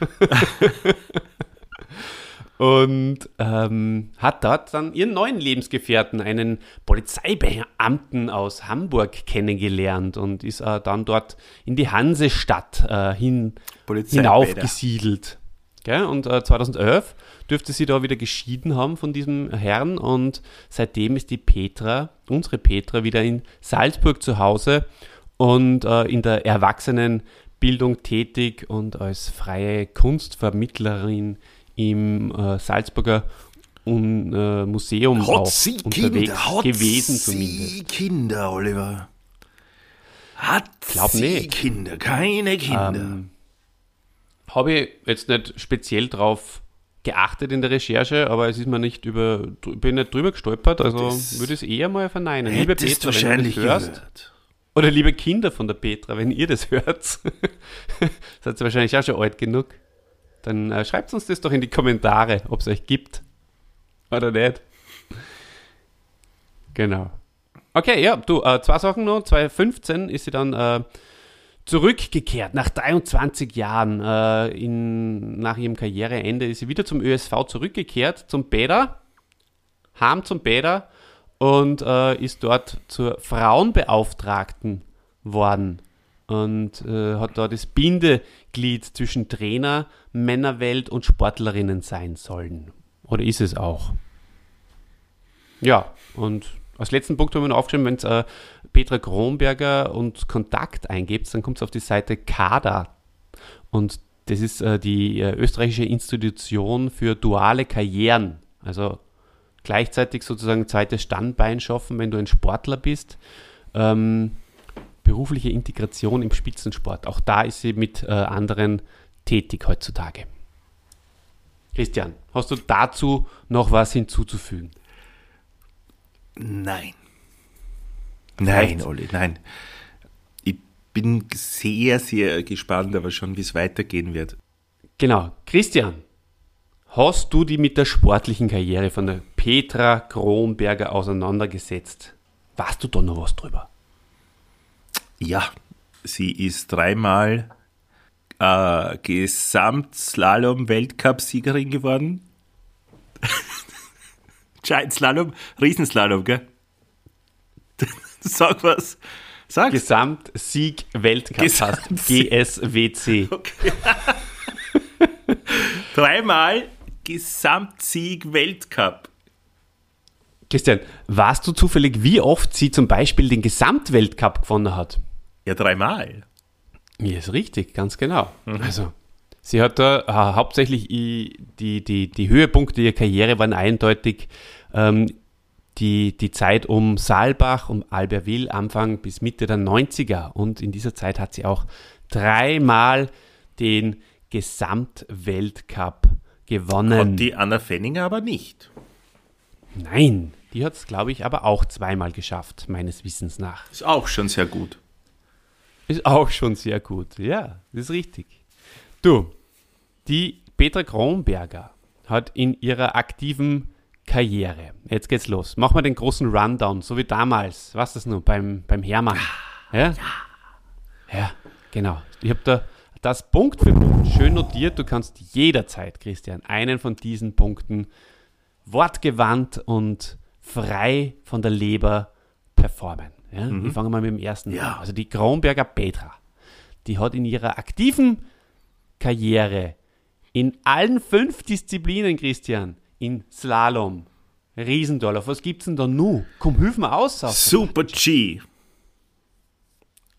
und ähm, hat dort dann ihren neuen Lebensgefährten, einen Polizeibeamten aus Hamburg, kennengelernt und ist äh, dann dort in die Hansestadt äh, hin hinaufgesiedelt. Gell? Und äh, 2011 dürfte sie da wieder geschieden haben von diesem Herrn und seitdem ist die Petra, unsere Petra, wieder in Salzburg zu Hause und äh, in der Erwachsenenbildung tätig und als freie Kunstvermittlerin im äh, Salzburger Un, äh, Museum auch unterwegs gewesen zumindest. Kinder, Oliver. Hat Glaub sie nicht. Kinder, keine Kinder. Ähm, Habe ich jetzt nicht speziell drauf geachtet in der Recherche, aber es ist mir nicht über, bin nicht drüber gestolpert, also Das würde ich es eher mal verneinen. Liebe Petra, wenn du das hörst, gehört. oder liebe Kinder von der Petra, wenn ihr das hört, seid ihr wahrscheinlich auch schon alt genug, dann äh, schreibt uns das doch in die Kommentare, ob es euch gibt oder nicht. Genau. Okay, ja, du, äh, zwei Sachen noch. 2015 ist sie dann äh, zurückgekehrt, nach 23 Jahren. Äh, in, nach ihrem Karriereende ist sie wieder zum ÖSV zurückgekehrt, zum Bäder, heim zum Bäder und äh, ist dort zur Frauenbeauftragten worden und äh, hat da das Bindeglied zwischen Trainer, Männerwelt und Sportlerinnen sein sollen. Oder ist es auch? Ja, und als letzten Punkt haben wir noch aufgeschrieben, wenn es äh, Petra Kronberger und Kontakt eingebt, dann kommt es auf die Seite KADA. Und das ist äh, die äh, österreichische Institution für duale Karrieren. Also gleichzeitig sozusagen zweites Standbein schaffen, wenn du ein Sportler bist. Ähm, berufliche Integration im Spitzensport. Auch da ist sie mit äh, anderen tätig heutzutage. Christian, hast du dazu noch was hinzuzufügen? Nein. Nein. Olli, nein. Ich bin sehr, sehr gespannt, aber schon, wie es weitergehen wird. Genau. Christian, hast du die mit der sportlichen Karriere von der Petra Kronberger auseinandergesetzt? Weißt du da noch was drüber? Ja, sie ist dreimal äh, Gesamtslalom-Weltcup-Siegerin geworden. Giant Slalom, Riesenslalom, gell? Sag was. Sag. Gesamtsieg Weltcup heißt Gesamtsieg. GSWC. Okay. Dreimal Gesamtsieg Weltcup. Christian, weißt du zufällig, wie oft sie zum Beispiel den Gesamtweltcup gewonnen hat? Ja, dreimal. Ja, ist richtig, ganz genau. Also, sie hat da äh, hauptsächlich die, die, die Höhepunkte ihrer Karriere waren eindeutig ähm, die, die Zeit um Saalbach, um Albertville, Anfang bis Mitte der 90er. Und in dieser Zeit hat sie auch dreimal den Gesamtweltcup gewonnen. Und die Anna Fenninger aber nicht. Nein, die hat es, glaube ich, aber auch zweimal geschafft, meines Wissens nach. Ist auch schon sehr gut. Ist auch schon sehr gut. Ja, das ist richtig. Du, die Petra Kronberger hat in ihrer aktiven Karriere, jetzt geht's los, machen wir den großen Rundown, so wie damals, was das nun, beim, beim Hermann. Ja? Ja, genau. Ich habe da das Punkt für Punkt schön notiert. Du kannst jederzeit, Christian, einen von diesen Punkten wortgewandt und frei von der Leber performen. Ja? Wir fangen mal mit dem ersten Ja. an. Also die Kronberger Petra, die hat in ihrer aktiven Karriere in allen fünf Disziplinen, Christian, in Slalom, Riesendorf, was gibt's denn da nu? Komm, hilf mir aus. Super G.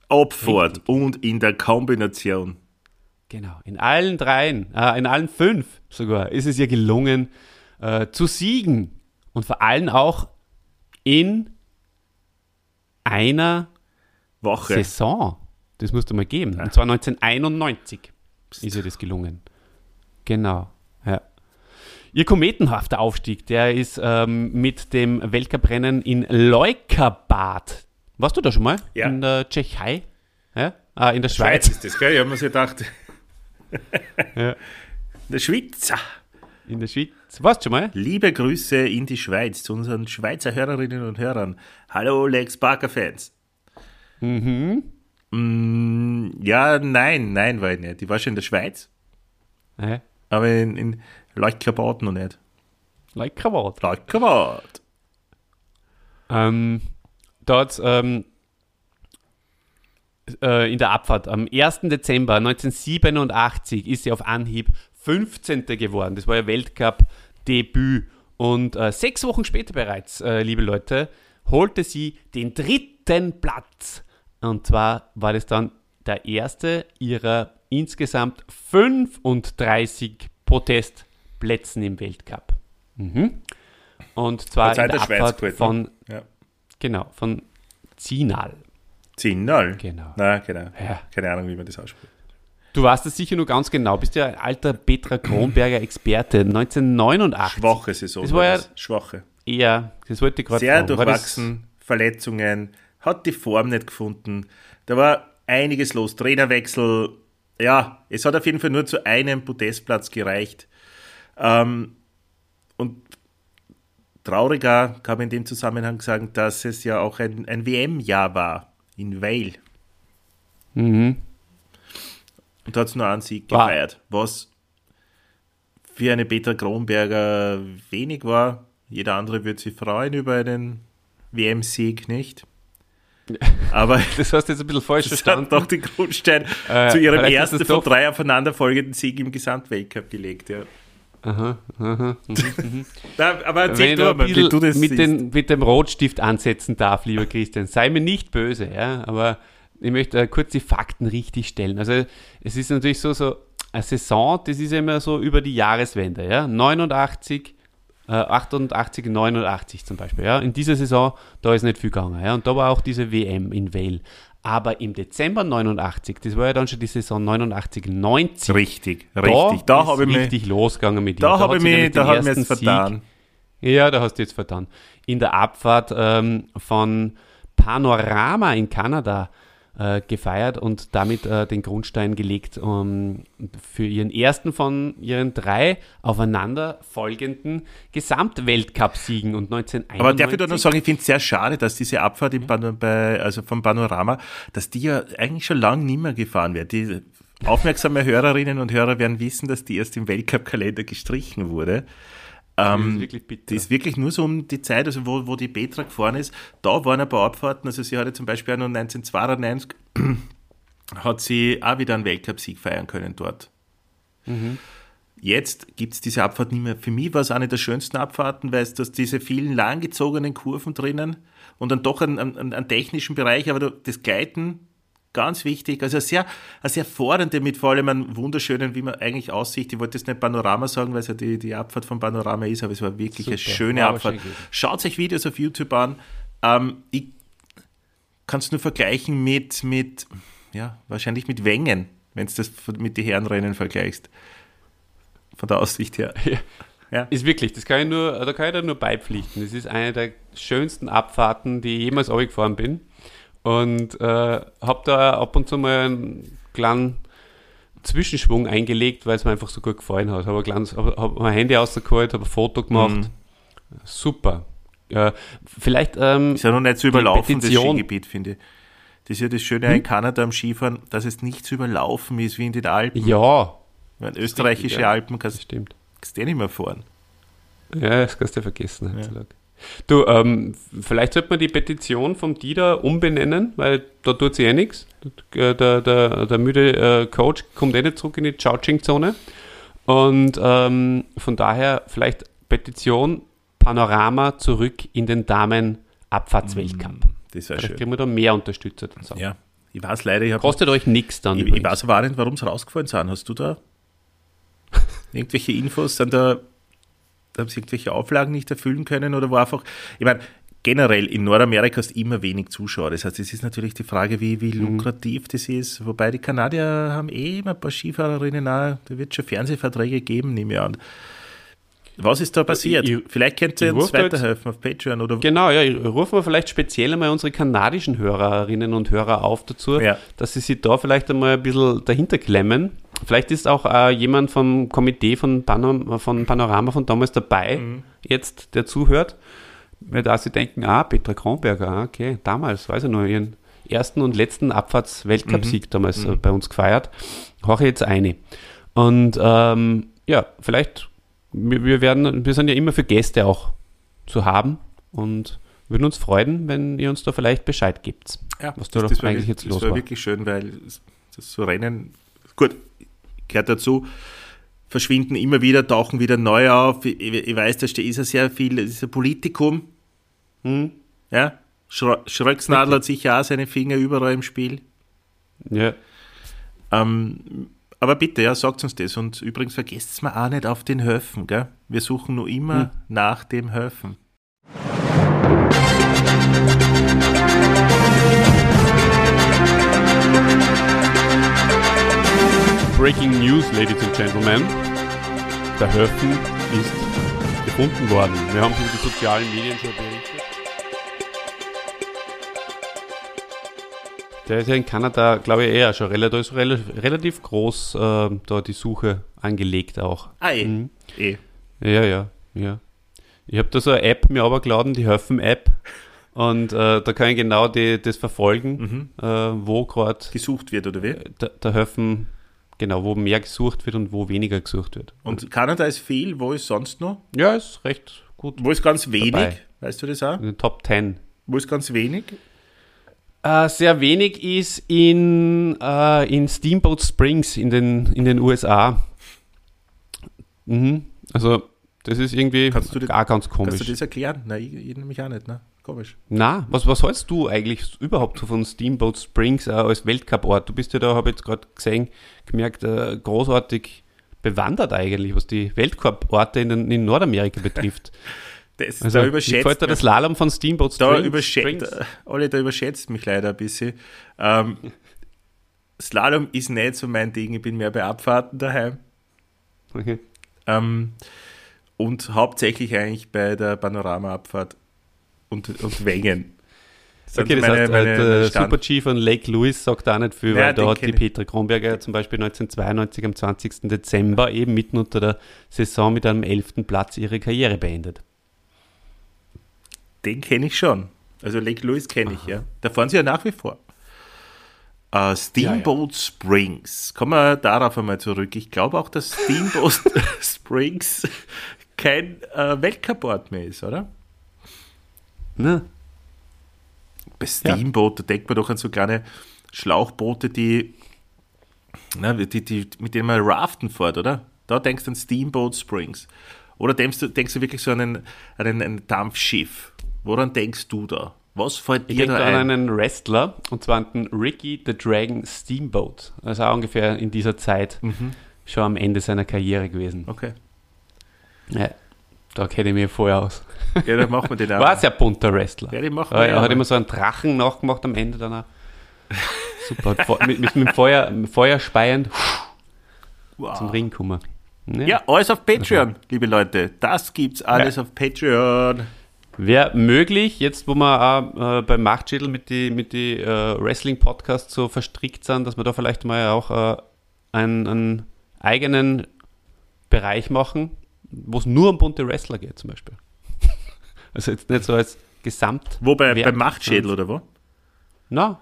Abfahrt und in der Kombination. Genau, in allen dreien, äh, in allen fünf sogar, ist es ihr gelungen äh, zu siegen. Und vor allem auch in einer Woche. Saison. Das musst du mal geben. Und zwar 1991 ist ihr das gelungen. Genau, ja. Ihr kometenhafter Aufstieg, der ist ähm, mit dem Weltcuprennen in Leukabad. Warst du da schon mal? Ja. In der Tschechei? Ja? Ah, in der Schweiz Schweiz. ist das, gell? Ich habe mir so gedacht. Ja. Der Schweiz. In der Schweiz. Warst schon mal? Liebe Grüße in die Schweiz zu unseren Schweizer Hörerinnen und Hörern. Hallo Lex Barker Fans. Mhm. Mm, ja, nein, nein, war ich nicht. Ich war schon in der Schweiz, Ja. aber in, in Leutkabad noch nicht. Leukabad. Leutkabad. Ähm, dort ähm, äh, in der Abfahrt am 1. Dezember 1987 ist sie auf Anhieb 15. geworden. Das war ihr Weltcup-Debüt. Und äh, sechs Wochen später bereits, äh, liebe Leute, holte sie den dritten Platz. Und zwar war das dann der erste ihrer insgesamt 35 Protestplätzen im Weltcup. Mhm. Und zwar in der Schweiz Abfahrt von, Ja. genau, von Zinal. 10-0. Genau. Na, genau. Ja. Keine Ahnung, wie man das ausspricht. Du weißt es sicher nur ganz genau, bist ja ein alter Petra Kronberger Experte. 1989. Schwache Saison. Das war ja- das. Schwache. Eher, das wollte ich gerade Sehr fragen. Das- durchwachsen, Verletzungen, hat die Form nicht gefunden. Da war einiges los, Trainerwechsel. Ja, es hat auf jeden Fall nur zu einem Podestplatz gereicht. Ähm, und trauriger kann man in dem Zusammenhang sagen, dass es ja auch ein, ein WM-Jahr war in Weil. Mhm. Und da hat es nur einen Sieg War- gefeiert, was für eine Peter Kronberger wenig war. Jeder andere würde sich freuen über einen WM-Sieg, nicht? Aber Das hast du jetzt ein bisschen falsch das hat verstanden. doch den Grundstein Äh, zu ihrem ersten von drei aufeinanderfolgenden Sieg im Gesamtweltcup gelegt. Ja. Aha, aha. Na, aber erzähl du mal, wie du das mit, den, mit dem Rotstift ansetzen darf, lieber Christian, sei mir nicht böse, ja, aber ich möchte äh, kurz die Fakten richtig stellen. Also es ist natürlich so, so eine Saison, das ist immer so über die Jahreswende, ja, 89 Äh, 88, 89 zum Beispiel. Ja. In dieser Saison, da ist nicht viel gegangen. Ja. Und da war auch diese WM in Vale. Aber im Dezember 89, das war ja dann schon die Saison 89, 90. Richtig, richtig. Da habe ich mich, richtig losgegangen mit da ihm. habe hat ich mich, da den habe ich mich ersten jetzt vertan. Sieg, ja, da hast du jetzt vertan. In der Abfahrt ähm, von Panorama in Kanada äh, gefeiert und damit äh, den Grundstein gelegt um, für ihren ersten von ihren drei aufeinanderfolgenden Gesamtweltcup-Siegen und 1991. Aber darf ich da noch sagen, ich finde es sehr schade, dass diese Abfahrt im Pano- bei, also vom Panorama, dass die ja eigentlich schon lange nicht mehr gefahren wird. Die aufmerksame Hörerinnen und Hörer werden wissen, dass die erst im Weltcup-Kalender gestrichen wurde. Das Ähm, ist wirklich bitter. Die ist wirklich nur so um die Zeit, also wo, wo die Petra gefahren ist, da waren ein paar Abfahrten, also sie hatte zum Beispiel auch noch 1992, hat sie auch wieder einen Weltcup-Sieg feiern können dort. Jetzt gibt es diese Abfahrt nicht mehr. Für mich war es eine der schönsten Abfahrten, weil es dass diese vielen langgezogenen Kurven drinnen und dann doch einen, einen, einen technischen Bereich, aber das Gleiten ganz wichtig. Also eine sehr, eine sehr fordernde mit vor allem einem wunderschönen, wie man eigentlich aussieht. Ich wollte jetzt nicht Panorama sagen, weil es ja die, die Abfahrt von Panorama ist, aber es war wirklich eine Super. schöne War aber Abfahrt. Schaut euch Videos auf YouTube an. Ähm, ich kann es nur vergleichen mit, mit, ja, wahrscheinlich mit Wengen, wenn du das mit den Herrenrennen vergleichst. Von der Aussicht her. Ja. Ja. Ist wirklich, das kann ich nur, da kann ich da nur beipflichten. Das ist eine der schönsten Abfahrten, die ich jemals gefahren bin. Und äh, habe da ab und zu mal einen kleinen Zwischenschwung eingelegt, weil es mir einfach so gut gefallen hat. Habe hab, hab mein Handy rausgeholt, habe ein Foto gemacht. Mhm. Super. Ja, vielleicht ähm, Ist ja noch nicht zu überlaufen, das Skigebiet, finde ich. Das ist ja das Schöne in Kanada am Skifahren, dass es nicht zu überlaufen ist wie in den Alpen. ja, Weil österreichische ja. Alpen das kannst stimmt. kannst du eh nicht mehr fahren. Ja, das kannst du ja vergessen heutzutage. Du, ähm, vielleicht sollte man die Petition vom Dieter umbenennen, weil da tut sich eh nichts. Der, der, der müde äh, Coach kommt eh nicht zurück in die Chouching-Zone. Und ähm, von daher vielleicht Petition Panorama zurück in den Damen-Abfahrtsweltcup. Das wäre Vielleicht schön. kriegen wir da mehr Unterstützer zusammen. Ja. Ich weiß leider, ich Kostet euch nichts dann. Ich, ich weiß aber auch nicht, warum es rausgefallen sind. Hast du da irgendwelche Infos? Sind da, haben sie irgendwelche Auflagen nicht erfüllen können oder war einfach, ich meine, generell in Nordamerika hast du immer wenig Zuschauer. Das heißt, es ist natürlich die Frage, wie, wie Mhm. lukrativ das ist. Wobei die Kanadier haben eh immer ein paar Skifahrerinnen auch, da wird schon Fernsehverträge geben, nehme ich an. Was ist da passiert? ich- Vielleicht könnt ihr uns da jetzt- weiterhelfen auf Patreon oder Genau, ja, rufen wir vielleicht speziell einmal unsere kanadischen Hörerinnen und Hörer auf dazu, Ja. dass sie sich da vielleicht einmal ein bisschen dahinter klemmen. Vielleicht ist auch äh, jemand vom Komitee von, Pano von Panorama von damals dabei, Mhm. jetzt, der zuhört, weil da sie denken, ah, Petra Kronberger, ah, okay, damals, weiß ich noch, ihren ersten und letzten Abfahrts-Weltcup-Sieg Mhm. damals äh, bei uns gefeiert. Horche jetzt eine. Und ähm, ja, vielleicht, wir, wir werden, wir sind ja immer für Gäste auch zu haben und würden uns freuen, wenn ihr uns da vielleicht Bescheid gibt. Ja, was da doch war eigentlich wirklich- jetzt das los war war. wirklich schön, weil das so Rennen, gut, gehört dazu, verschwinden immer wieder, tauchen wieder neu auf. Ich, ich weiß, da steht- ist ja sehr viel, das ist ein Politikum. Hm? Ja? Schröcksnadel hat sicher auch seine Finger überall im Spiel. Ja. Ähm, aber bitte, ja, sagt uns das. Und übrigens vergesst es mal auch nicht auf den Höfen, gell? Wir suchen nur immer Hm. nach dem Höfen. Breaking News, Ladies and Gentlemen. Der Höfen ist gefunden worden. Wir haben es über die sozialen Medien schon berichtet. Der ist ja in Kanada, glaube ich, eher schon relativ, relativ groß äh, da die Suche angelegt auch. Ah, eh. Mhm. eh. Ja, ja, ja. Ich habe da so eine App mir aber geladen, die Höfen-App. Und äh, da kann ich genau die, das verfolgen, äh, wo gerade Gesucht wird, oder wie? der, der Höfen, genau, wo mehr gesucht wird und wo weniger gesucht wird. Und Kanada ist viel, wo ist sonst noch? Ja, ist recht gut. Wo ist ganz wenig? Dabei. Weißt du das auch? In den Top 10. Wo ist ganz wenig? Äh, sehr wenig ist in, äh, in Steamboat Springs in den, in den USA. Mhm. Also, das ist irgendwie Kannst das- gar ganz Kannst komisch. du das erklären? Nein, ich, ich nämlich auch nicht, ne? Komisch. Na, was, was hältst du eigentlich überhaupt so von Steamboat Springs äh, als Weltcup-Ort? Du bist ja da, habe ich jetzt gerade gesehen, gemerkt, äh, großartig bewandert eigentlich, was die Weltcup-Orte in, in Nordamerika betrifft. Das, Also, da überschätzt gefällt dir das Slalom von Steamboat da überschätzt, alle, da überschätzt mich leider ein bisschen. Ähm, Slalom ist nicht so mein Ding, ich bin mehr bei Abfahrten daheim. Okay. Ähm, und hauptsächlich eigentlich bei der Panoramaabfahrt und, und Wengen. sind Okay, das meine- heißt, meine- äh, der Stand- Super-G von Lake Louise sagt auch nicht viel, Nein, weil da hat die. Petra Kronberger zum Beispiel 1992 am 20. Dezember eben mitten unter der Saison mit einem 11. Platz ihre Karriere beendet. Den kenne ich schon. Also Lake Louise kenne ich, ja. Da fahren sie ja nach wie vor. Äh, Steamboat Springs. Kommen wir darauf einmal zurück. Ich glaube auch, dass Steamboat Springs kein äh, Weltcup-Ort mehr ist, oder? Ne? Bei Steamboat, da denkt man doch an so kleine Schlauchboote, die, na, die, die, mit denen man raften fährt, oder? Da denkst du an Steamboat Springs. Oder denkst du, denkst du wirklich so an ein, an ein, ein Dampfschiff? Woran denkst du da? Was fällt Ich dir denke da an ein? einen Wrestler, und zwar an den Ricky the Dragon Steamboat. Also auch ungefähr in dieser Zeit Mhm. schon am Ende seiner Karriere gewesen. Okay. Ja, da kenne ich mich vorher aus. Ja, dann machen wir den auch. War ein sehr bunter Wrestler. Ja, den machen Ja, wir er ja hat immer so einen Drachen nachgemacht am Ende dann auch. Super. Mit, mit, mit dem Feuer, mit Feuer speiend Wow. zum Ring kommen. Ja, alles auf Patreon, liebe Leute. Das gibt's alles Ja. auf Patreon. Wäre möglich, jetzt wo wir auch äh, beim Machtschädel mit die, mit die äh, Wrestling-Podcasts so verstrickt sind, dass wir da vielleicht mal auch äh, einen, einen eigenen Bereich machen, wo es nur um bunte Wrestler geht zum Beispiel. Also jetzt nicht so als Gesamt. Wo bei, beim Machtschädel oder wo? Na,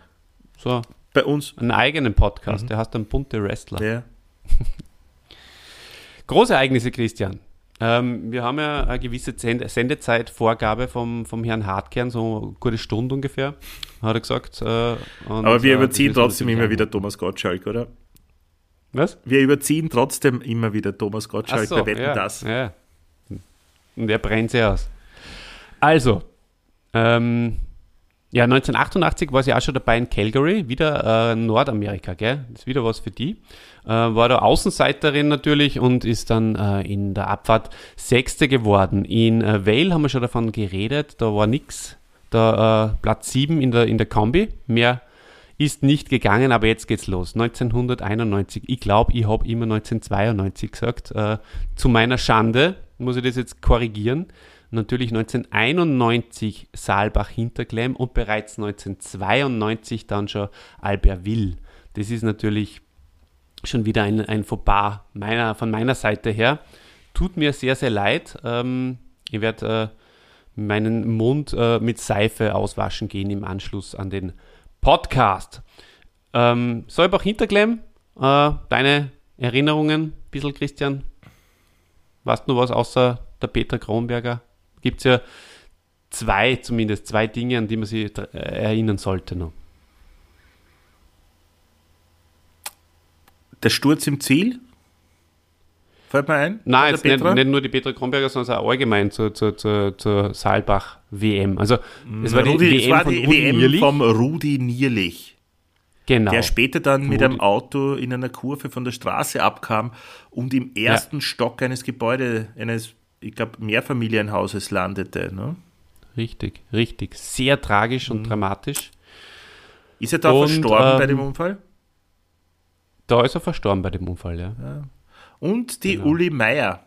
so Bei uns. einen eigenen Podcast, der heißt dann bunte Wrestler. Ja. Große Ereignisse, Christian. Ähm, wir haben ja eine gewisse Send- Sendezeitvorgabe vom, vom Herrn Hartkern, so eine gute Stunde ungefähr, hat er gesagt. Äh, Aber wir äh, überziehen trotzdem immer wieder Thomas Gottschalk, oder? Was? Wir überziehen trotzdem immer wieder Thomas Gottschalk so, bei Wetten ja, das. Ja. Und der brennt sie aus. Also, ähm, ja, 1988 war sie auch schon dabei in Calgary, wieder äh, Nordamerika, gell? Das ist wieder was für die. Äh, war da Außenseiterin natürlich und ist dann äh, in der Abfahrt Sechste geworden. In äh, Vale haben wir schon davon geredet, da war nix. Da äh, Platz 7 in der, in der Kombi. Mehr ist nicht gegangen, aber jetzt geht's los. 1991. Ich glaube, ich habe immer 1992 gesagt. Äh, zu meiner Schande muss ich das jetzt korrigieren. Natürlich 1991 Saalbach-Hinterklemm und bereits 1992 dann schon Albertville. Das ist natürlich schon wieder ein, ein Fauxpas meiner, von meiner Seite her. Tut mir sehr, sehr leid. Ähm, ich werde äh, meinen Mund äh, mit Seife auswaschen gehen im Anschluss an den Podcast. Ähm, Solbach Hinterklemm, äh, deine Erinnerungen, ein bisschen Christian? Weißt du was außer der Peter Kronberger? Gibt es ja zwei, zumindest zwei Dinge, an die man sich äh, erinnern sollte noch. Der Sturz im Ziel? Fällt mir ein? Nein, jetzt nicht, nicht nur die Petra Kronberger, sondern auch allgemein zur, zur, zur, zur Saalbach-WM. Also, es war die Rudi, WM war von die Rudi WM Nierlich. vom Rudi Nierlich, Genau. der später dann mit Rudi- einem Auto in einer Kurve von der Straße abkam und im ersten Stock eines Gebäudes, eines, ich glaube, Mehrfamilienhauses landete. Ne? Richtig, richtig. Sehr tragisch Mhm. und dramatisch. Ist er da Und, verstorben bei ähm, dem Unfall? Da ist er verstorben bei dem Unfall, ja. Und die Uli Meier,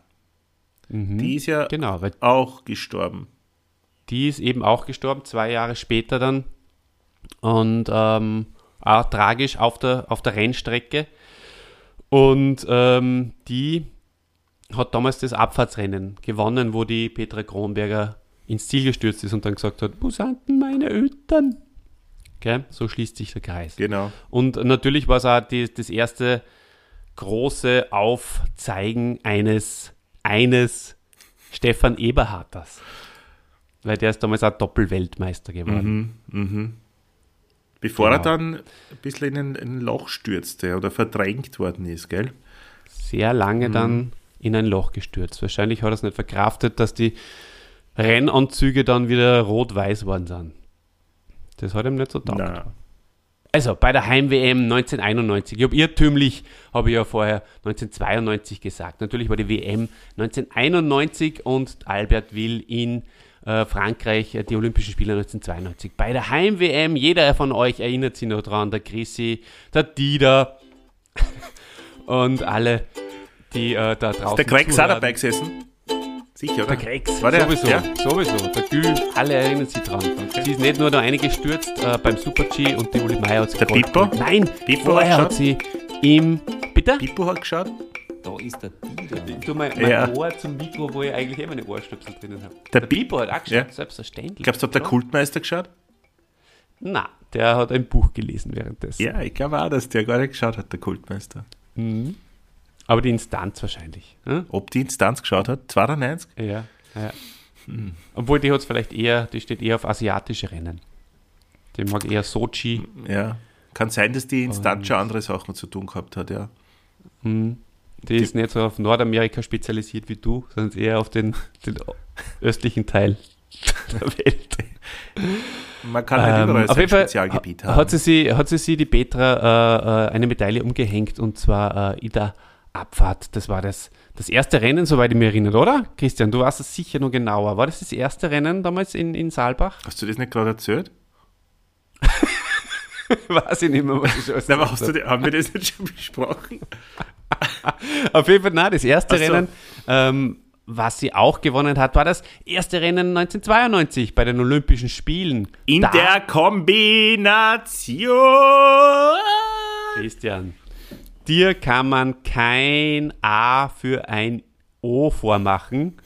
die ist ja Genau, auch gestorben. die ist eben auch gestorben, zwei Jahre später dann. Und ähm, auch tragisch auf der, auf der Rennstrecke. Und ähm, die hat damals das Abfahrtsrennen gewonnen, wo die Petra Kronberger ins Ziel gestürzt ist und dann gesagt hat, wo sind denn meine Eltern? Gell? So schließt sich der Kreis. Genau. Und natürlich war es auch die, das erste große Aufzeigen eines, eines Stefan Eberharters. Weil der ist damals auch Doppelweltmeister geworden. Bevor er Genau. dann ein bisschen in ein, in ein Loch stürzte oder verdrängt worden ist, gell? Sehr lange dann in ein Loch gestürzt. Wahrscheinlich hat er es nicht verkraftet, dass die Rennanzüge dann wieder rot-weiß worden sind. Das hat ihm nicht so taugt. Also bei der Heim-WM 1991, ich habe irrtümlich, habe ich ja vorher 1992 gesagt. Natürlich war die WM 1991 und Albert will in äh, Frankreich äh, die Olympischen Spiele 1992. Bei der Heim-WM, jeder von euch erinnert sich noch dran, der Chrissy, der Dieter und alle, die äh, da draußen Der Craig ist auch zuhören. dabei gesessen. Sicher, oder? Der Krex, War der? sowieso, Ja. sowieso. Der Gül, alle erinnern sich dran. Sie ist nicht nur da eingestürzt äh, beim Super-G und die Uli Meier hat sie Der Pippo? Nein, Pippo vorher hat hat sie im... Bitte? Pippo hat geschaut. Da ist der Dieter. Ich tu mein, mein Ja. Ohr zum Mikro, wo ich eigentlich eh meine Ohrstöpsel drinnen habe. Der Der, Pi- Pippo hat auch geschaut, Ja. selbstverständlich. Glaubst du, hat der Kultmeister geschaut? Na, der hat ein Buch gelesen währenddessen. Ja, ich glaube auch, dass der gar nicht geschaut hat, der Kultmeister. Aber die Instanz wahrscheinlich. Hm? Ob die Instanz geschaut hat? 92? Ja, ja. Obwohl die hat vielleicht eher, die steht eher auf asiatische Rennen. Die mag eher Sochi. Ja. Kann sein, dass die Instanz schon andere Sachen zu tun gehabt hat, ja. Die ist nicht so auf Nordamerika spezialisiert wie du, sondern eher auf den, den östlichen Teil der Welt. Man kann halt überall Ähm, auf sein jeden Fall Spezialgebiet ha- haben. hat sie, sie, hat sie, sie die Petra äh, äh, eine Medaille umgehängt und zwar äh, in der Abfahrt. Das war das, das erste Rennen, soweit ich mich erinnere, oder? Christian, du warst es sicher noch genauer. War das das erste Rennen damals in, in Saalbach? Hast du das nicht gerade erzählt? Weiß ich nicht mehr, was ich aber hast du, haben wir das nicht schon besprochen? Auf jeden Fall, nein, das erste so. Rennen, ähm, was sie auch gewonnen hat, war das erste Rennen 1992 bei den Olympischen Spielen. In Da- der Kombination. Christian, dir kann man kein A für ein O vormachen.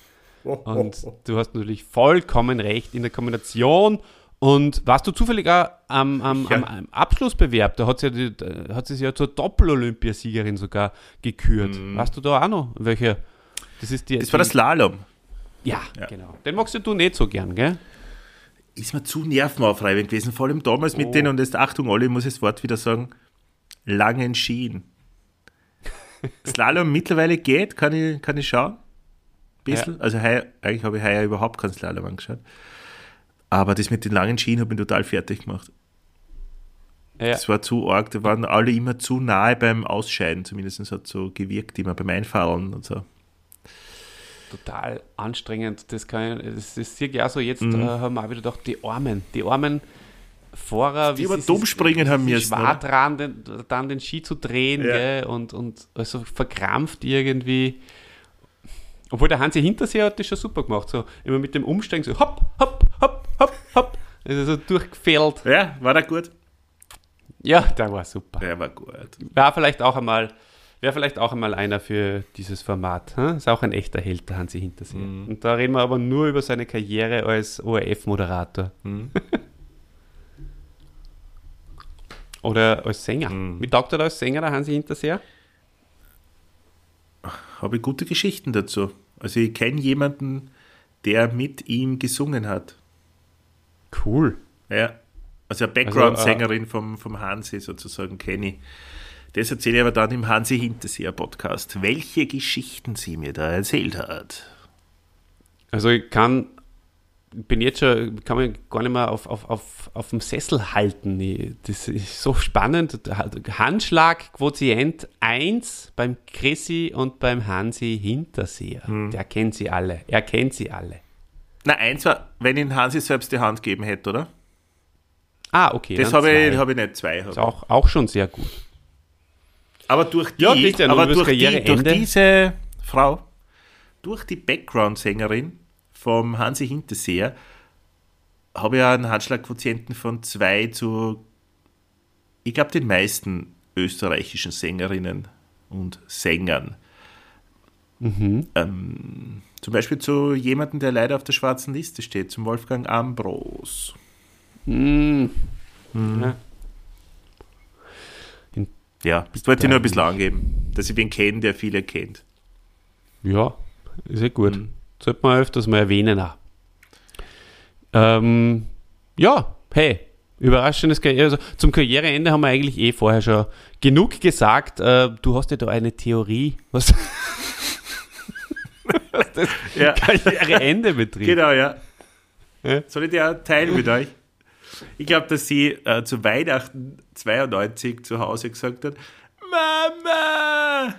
Und du hast natürlich vollkommen recht in der Kombination. Und warst du zufällig auch am, am, Ja. am, am Abschlussbewerb? Da hat sie, ja die, hat sie sich ja zur Doppel-Olympiasiegerin sogar gekürt. Warst du da auch noch? Welche? Das ist die. Mhm. Das war das die, Slalom. Ja, genau. Den magst du nicht so gern, gell? Ist mir zu nervenaufreibend gewesen, vor allem damals mit Oh. den, und jetzt Achtung, alle, ich muss das Wort wieder sagen, langen Skien. Slalom mittlerweile geht, kann ich, kann ich schauen. Bisschen. Also heuer, eigentlich habe ich heuer überhaupt keinen Slalom angeschaut. Aber das mit den langen Skien hat mich total fertig gemacht. Ja. Das war zu arg, da waren alle immer zu nahe beim Ausscheiden, zumindest hat so gewirkt, immer beim Einfahren und so. total anstrengend. Das kann ich, das, ich auch so. Jetzt Mhm. äh, haben wir auch wieder gedacht, die Armen, die armen Fahrer, Die sie dumm springen haben müssen, schwer dran, den, dann den Ski zu drehen Ja. und, und also verkrampft irgendwie. Obwohl der Hansi Hinterseher hat das schon super gemacht. So immer mit dem Umsteigen so hopp, hopp, hopp, hopp, hopp. Also so durchgefällt. Ja, war da gut? Ja, der war super. Ja, war gut. Wäre vielleicht auch einmal, wäre vielleicht auch einmal einer für dieses Format. Hm? Ist auch ein echter Held, der Hansi Hinterseher. Mhm. Und da reden wir aber nur über seine Karriere als ORF-Moderator. Mhm. Oder als Sänger. Mhm. Wie taugt er da als Sänger, der Hansi Hinterseher? Habe ich gute Geschichten dazu. Also ich kenne jemanden, der mit ihm gesungen hat. Cool. Ja. Also eine Background-Sängerin vom, vom Hansi sozusagen kenne ich. Das erzähle ich aber dann im Hansi Hinterseher Podcast, welche Geschichten sie mir da erzählt hat. Also ich kann, bin jetzt schon, kann mich gar nicht mehr auf, auf, auf, auf dem Sessel halten. Das ist so spannend. Handschlag, Quotient 1 beim Chrissy und beim Hansi Hinterseher. Hm. Der kennt sie alle. Er kennt sie alle. Na, eins war, wenn ihn Hansi selbst die Hand geben hätte, oder? Ah, okay. Das habe ich, hab ich nicht zwei. Ist auch, auch schon sehr gut. Aber durch die, Ja, aber durch, die, durch diese Frau, durch die Background-Sängerin vom Hansi Hinterseher, habe ich einen Handschlagquotienten von 2 zu, ich glaube, den meisten österreichischen Sängerinnen und Sängern. Ähm, zum Beispiel zu jemandem, der leider auf der schwarzen Liste steht, zum Wolfgang Ambros. Mm. Mhm. Ja. Ja, das wollte ich nur ein bisschen angeben, dass ich wen kenne, der viele kennt. Ja, ist ja gut. Mhm. Sollte man öfters mal erwähnen auch. Ähm, ja, hey, überraschendes Karriere. Also zum Karriereende haben wir eigentlich eh vorher schon genug gesagt. Äh, du hast ja da eine Theorie, was, was das Ja. Karriereende betrifft. Genau, ja. Ja. Soll ich auch teilen mit euch? Ich glaube, dass sie äh, zu Weihnachten 92 zu Hause gesagt hat, Mama,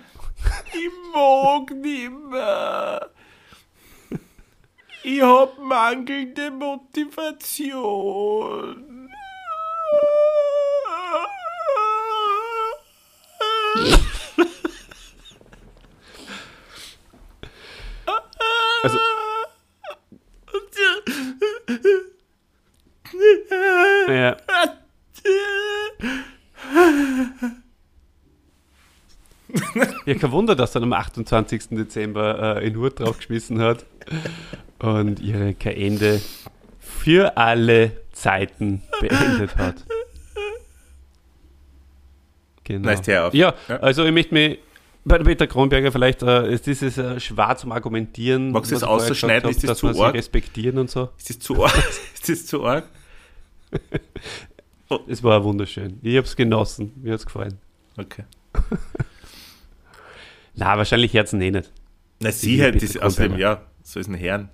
ich mag nicht mehr. Ich hab mangelnde Motivation. Also, ja. Ja, kein Wunder, dass er am 28. Dezember äh, in Hut draufgeschmissen hat und ihre Ende für alle Zeiten beendet hat. Genau. Nice, auf. Ja, Ja. also ich möchte mich bei Peter Kronberger vielleicht, äh, ist dieses äh, schwer zum Argumentieren. Magst du das vorher auszuschneiden? Ist das dass zu arg? respektieren und so. Ist das zu arg? Ist das zu arg? Es war wunderschön. Ich habe es genossen. Mir hat es gefallen. Okay. Na, wahrscheinlich Herzen eh nicht. Na, sie Peter das, aus dem, Kronberger. ja, so ist ein Herrn.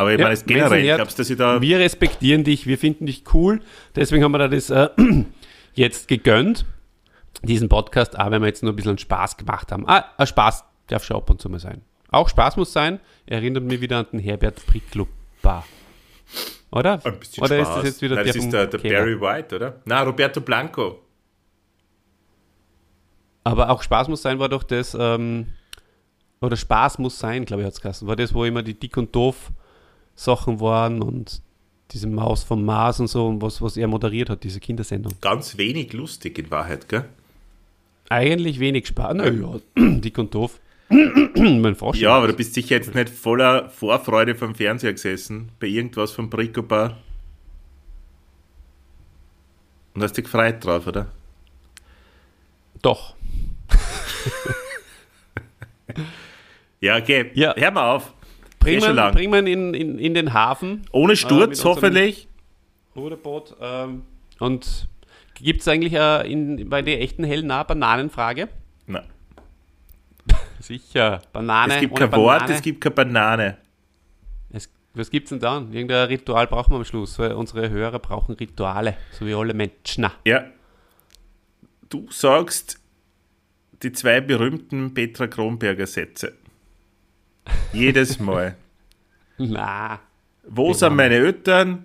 Aber ich Ja, meine, es generell, Herd- glaubst dass ich da. Wir respektieren dich, wir finden dich cool. Deswegen haben wir da das äh, jetzt gegönnt, diesen Podcast, auch wenn wir jetzt nur ein bisschen Spaß gemacht haben. Ah, ein Spaß darf schon ab und zu mal sein. Auch Spaß muss sein. Erinnert mich wieder an den Herbert Pricklup-Bar. Oder? Ein bisschen Oder ist Spaß. das jetzt wieder Nein, das vom ist der, der? Barry White, oder? Na, Roberto Blanco. Aber auch Spaß muss sein war doch das, ähm, oder Spaß muss sein, glaube ich, hat es. War das, wo immer die Dick und Doof Sachen waren und diese Maus vom Mars und so, und was, was er moderiert hat, diese Kindersendung. Ganz wenig lustig in Wahrheit, gell? Eigentlich wenig Spaß. Naja, dick und doof. mein Frosch. Ja, aber du bist sicher jetzt nicht voller Vorfreude vom Fernseher gesessen, bei irgendwas vom Bricobar. Und hast dich gefreut drauf, oder? Doch. Ja, okay. Ja. Hör mal auf. Bring schon man, lang. bring man in, in, in den Hafen. Ohne mit Sturz, unserem- hoffentlich. Ruderboot. Ähm, und gibt es eigentlich äh, in, bei der echten hellen eine Bananenfrage? Nein. Sicher. Banane. Es gibt kein Wort, Banane. es gibt keine Banane. Es, was gibt es denn dann? Irgendein Ritual brauchen wir am Schluss. Weil unsere Hörer brauchen Rituale, so wie alle Menschen. Ja. Du sagst die zwei berühmten Petra Kronberger Sätze. Jedes Mal. Na. Wo sind meine Eltern?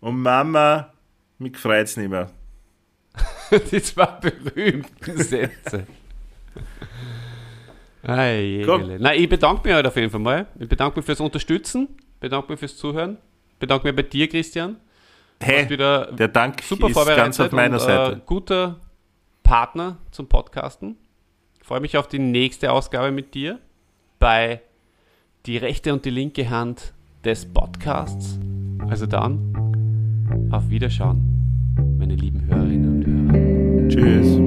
Und Mama, mich freut's nicht mehr. Die zwei berühmten Sätze. Nein, ich bedanke mich halt auf jeden Fall mal. Ich bedanke mich fürs Unterstützen, bedanke mich fürs Zuhören, bedanke mich bei dir, Christian. Hey, wieder der Dank super ist ganz auf meiner und, Seite. Äh, guter Partner zum Podcasten. Ich freue mich auf die nächste Ausgabe mit dir bei die rechte und die linke Hand des Podcasts. Also dann, auf Wiederschauen, meine lieben Hörerinnen und Hörer. Tschüss.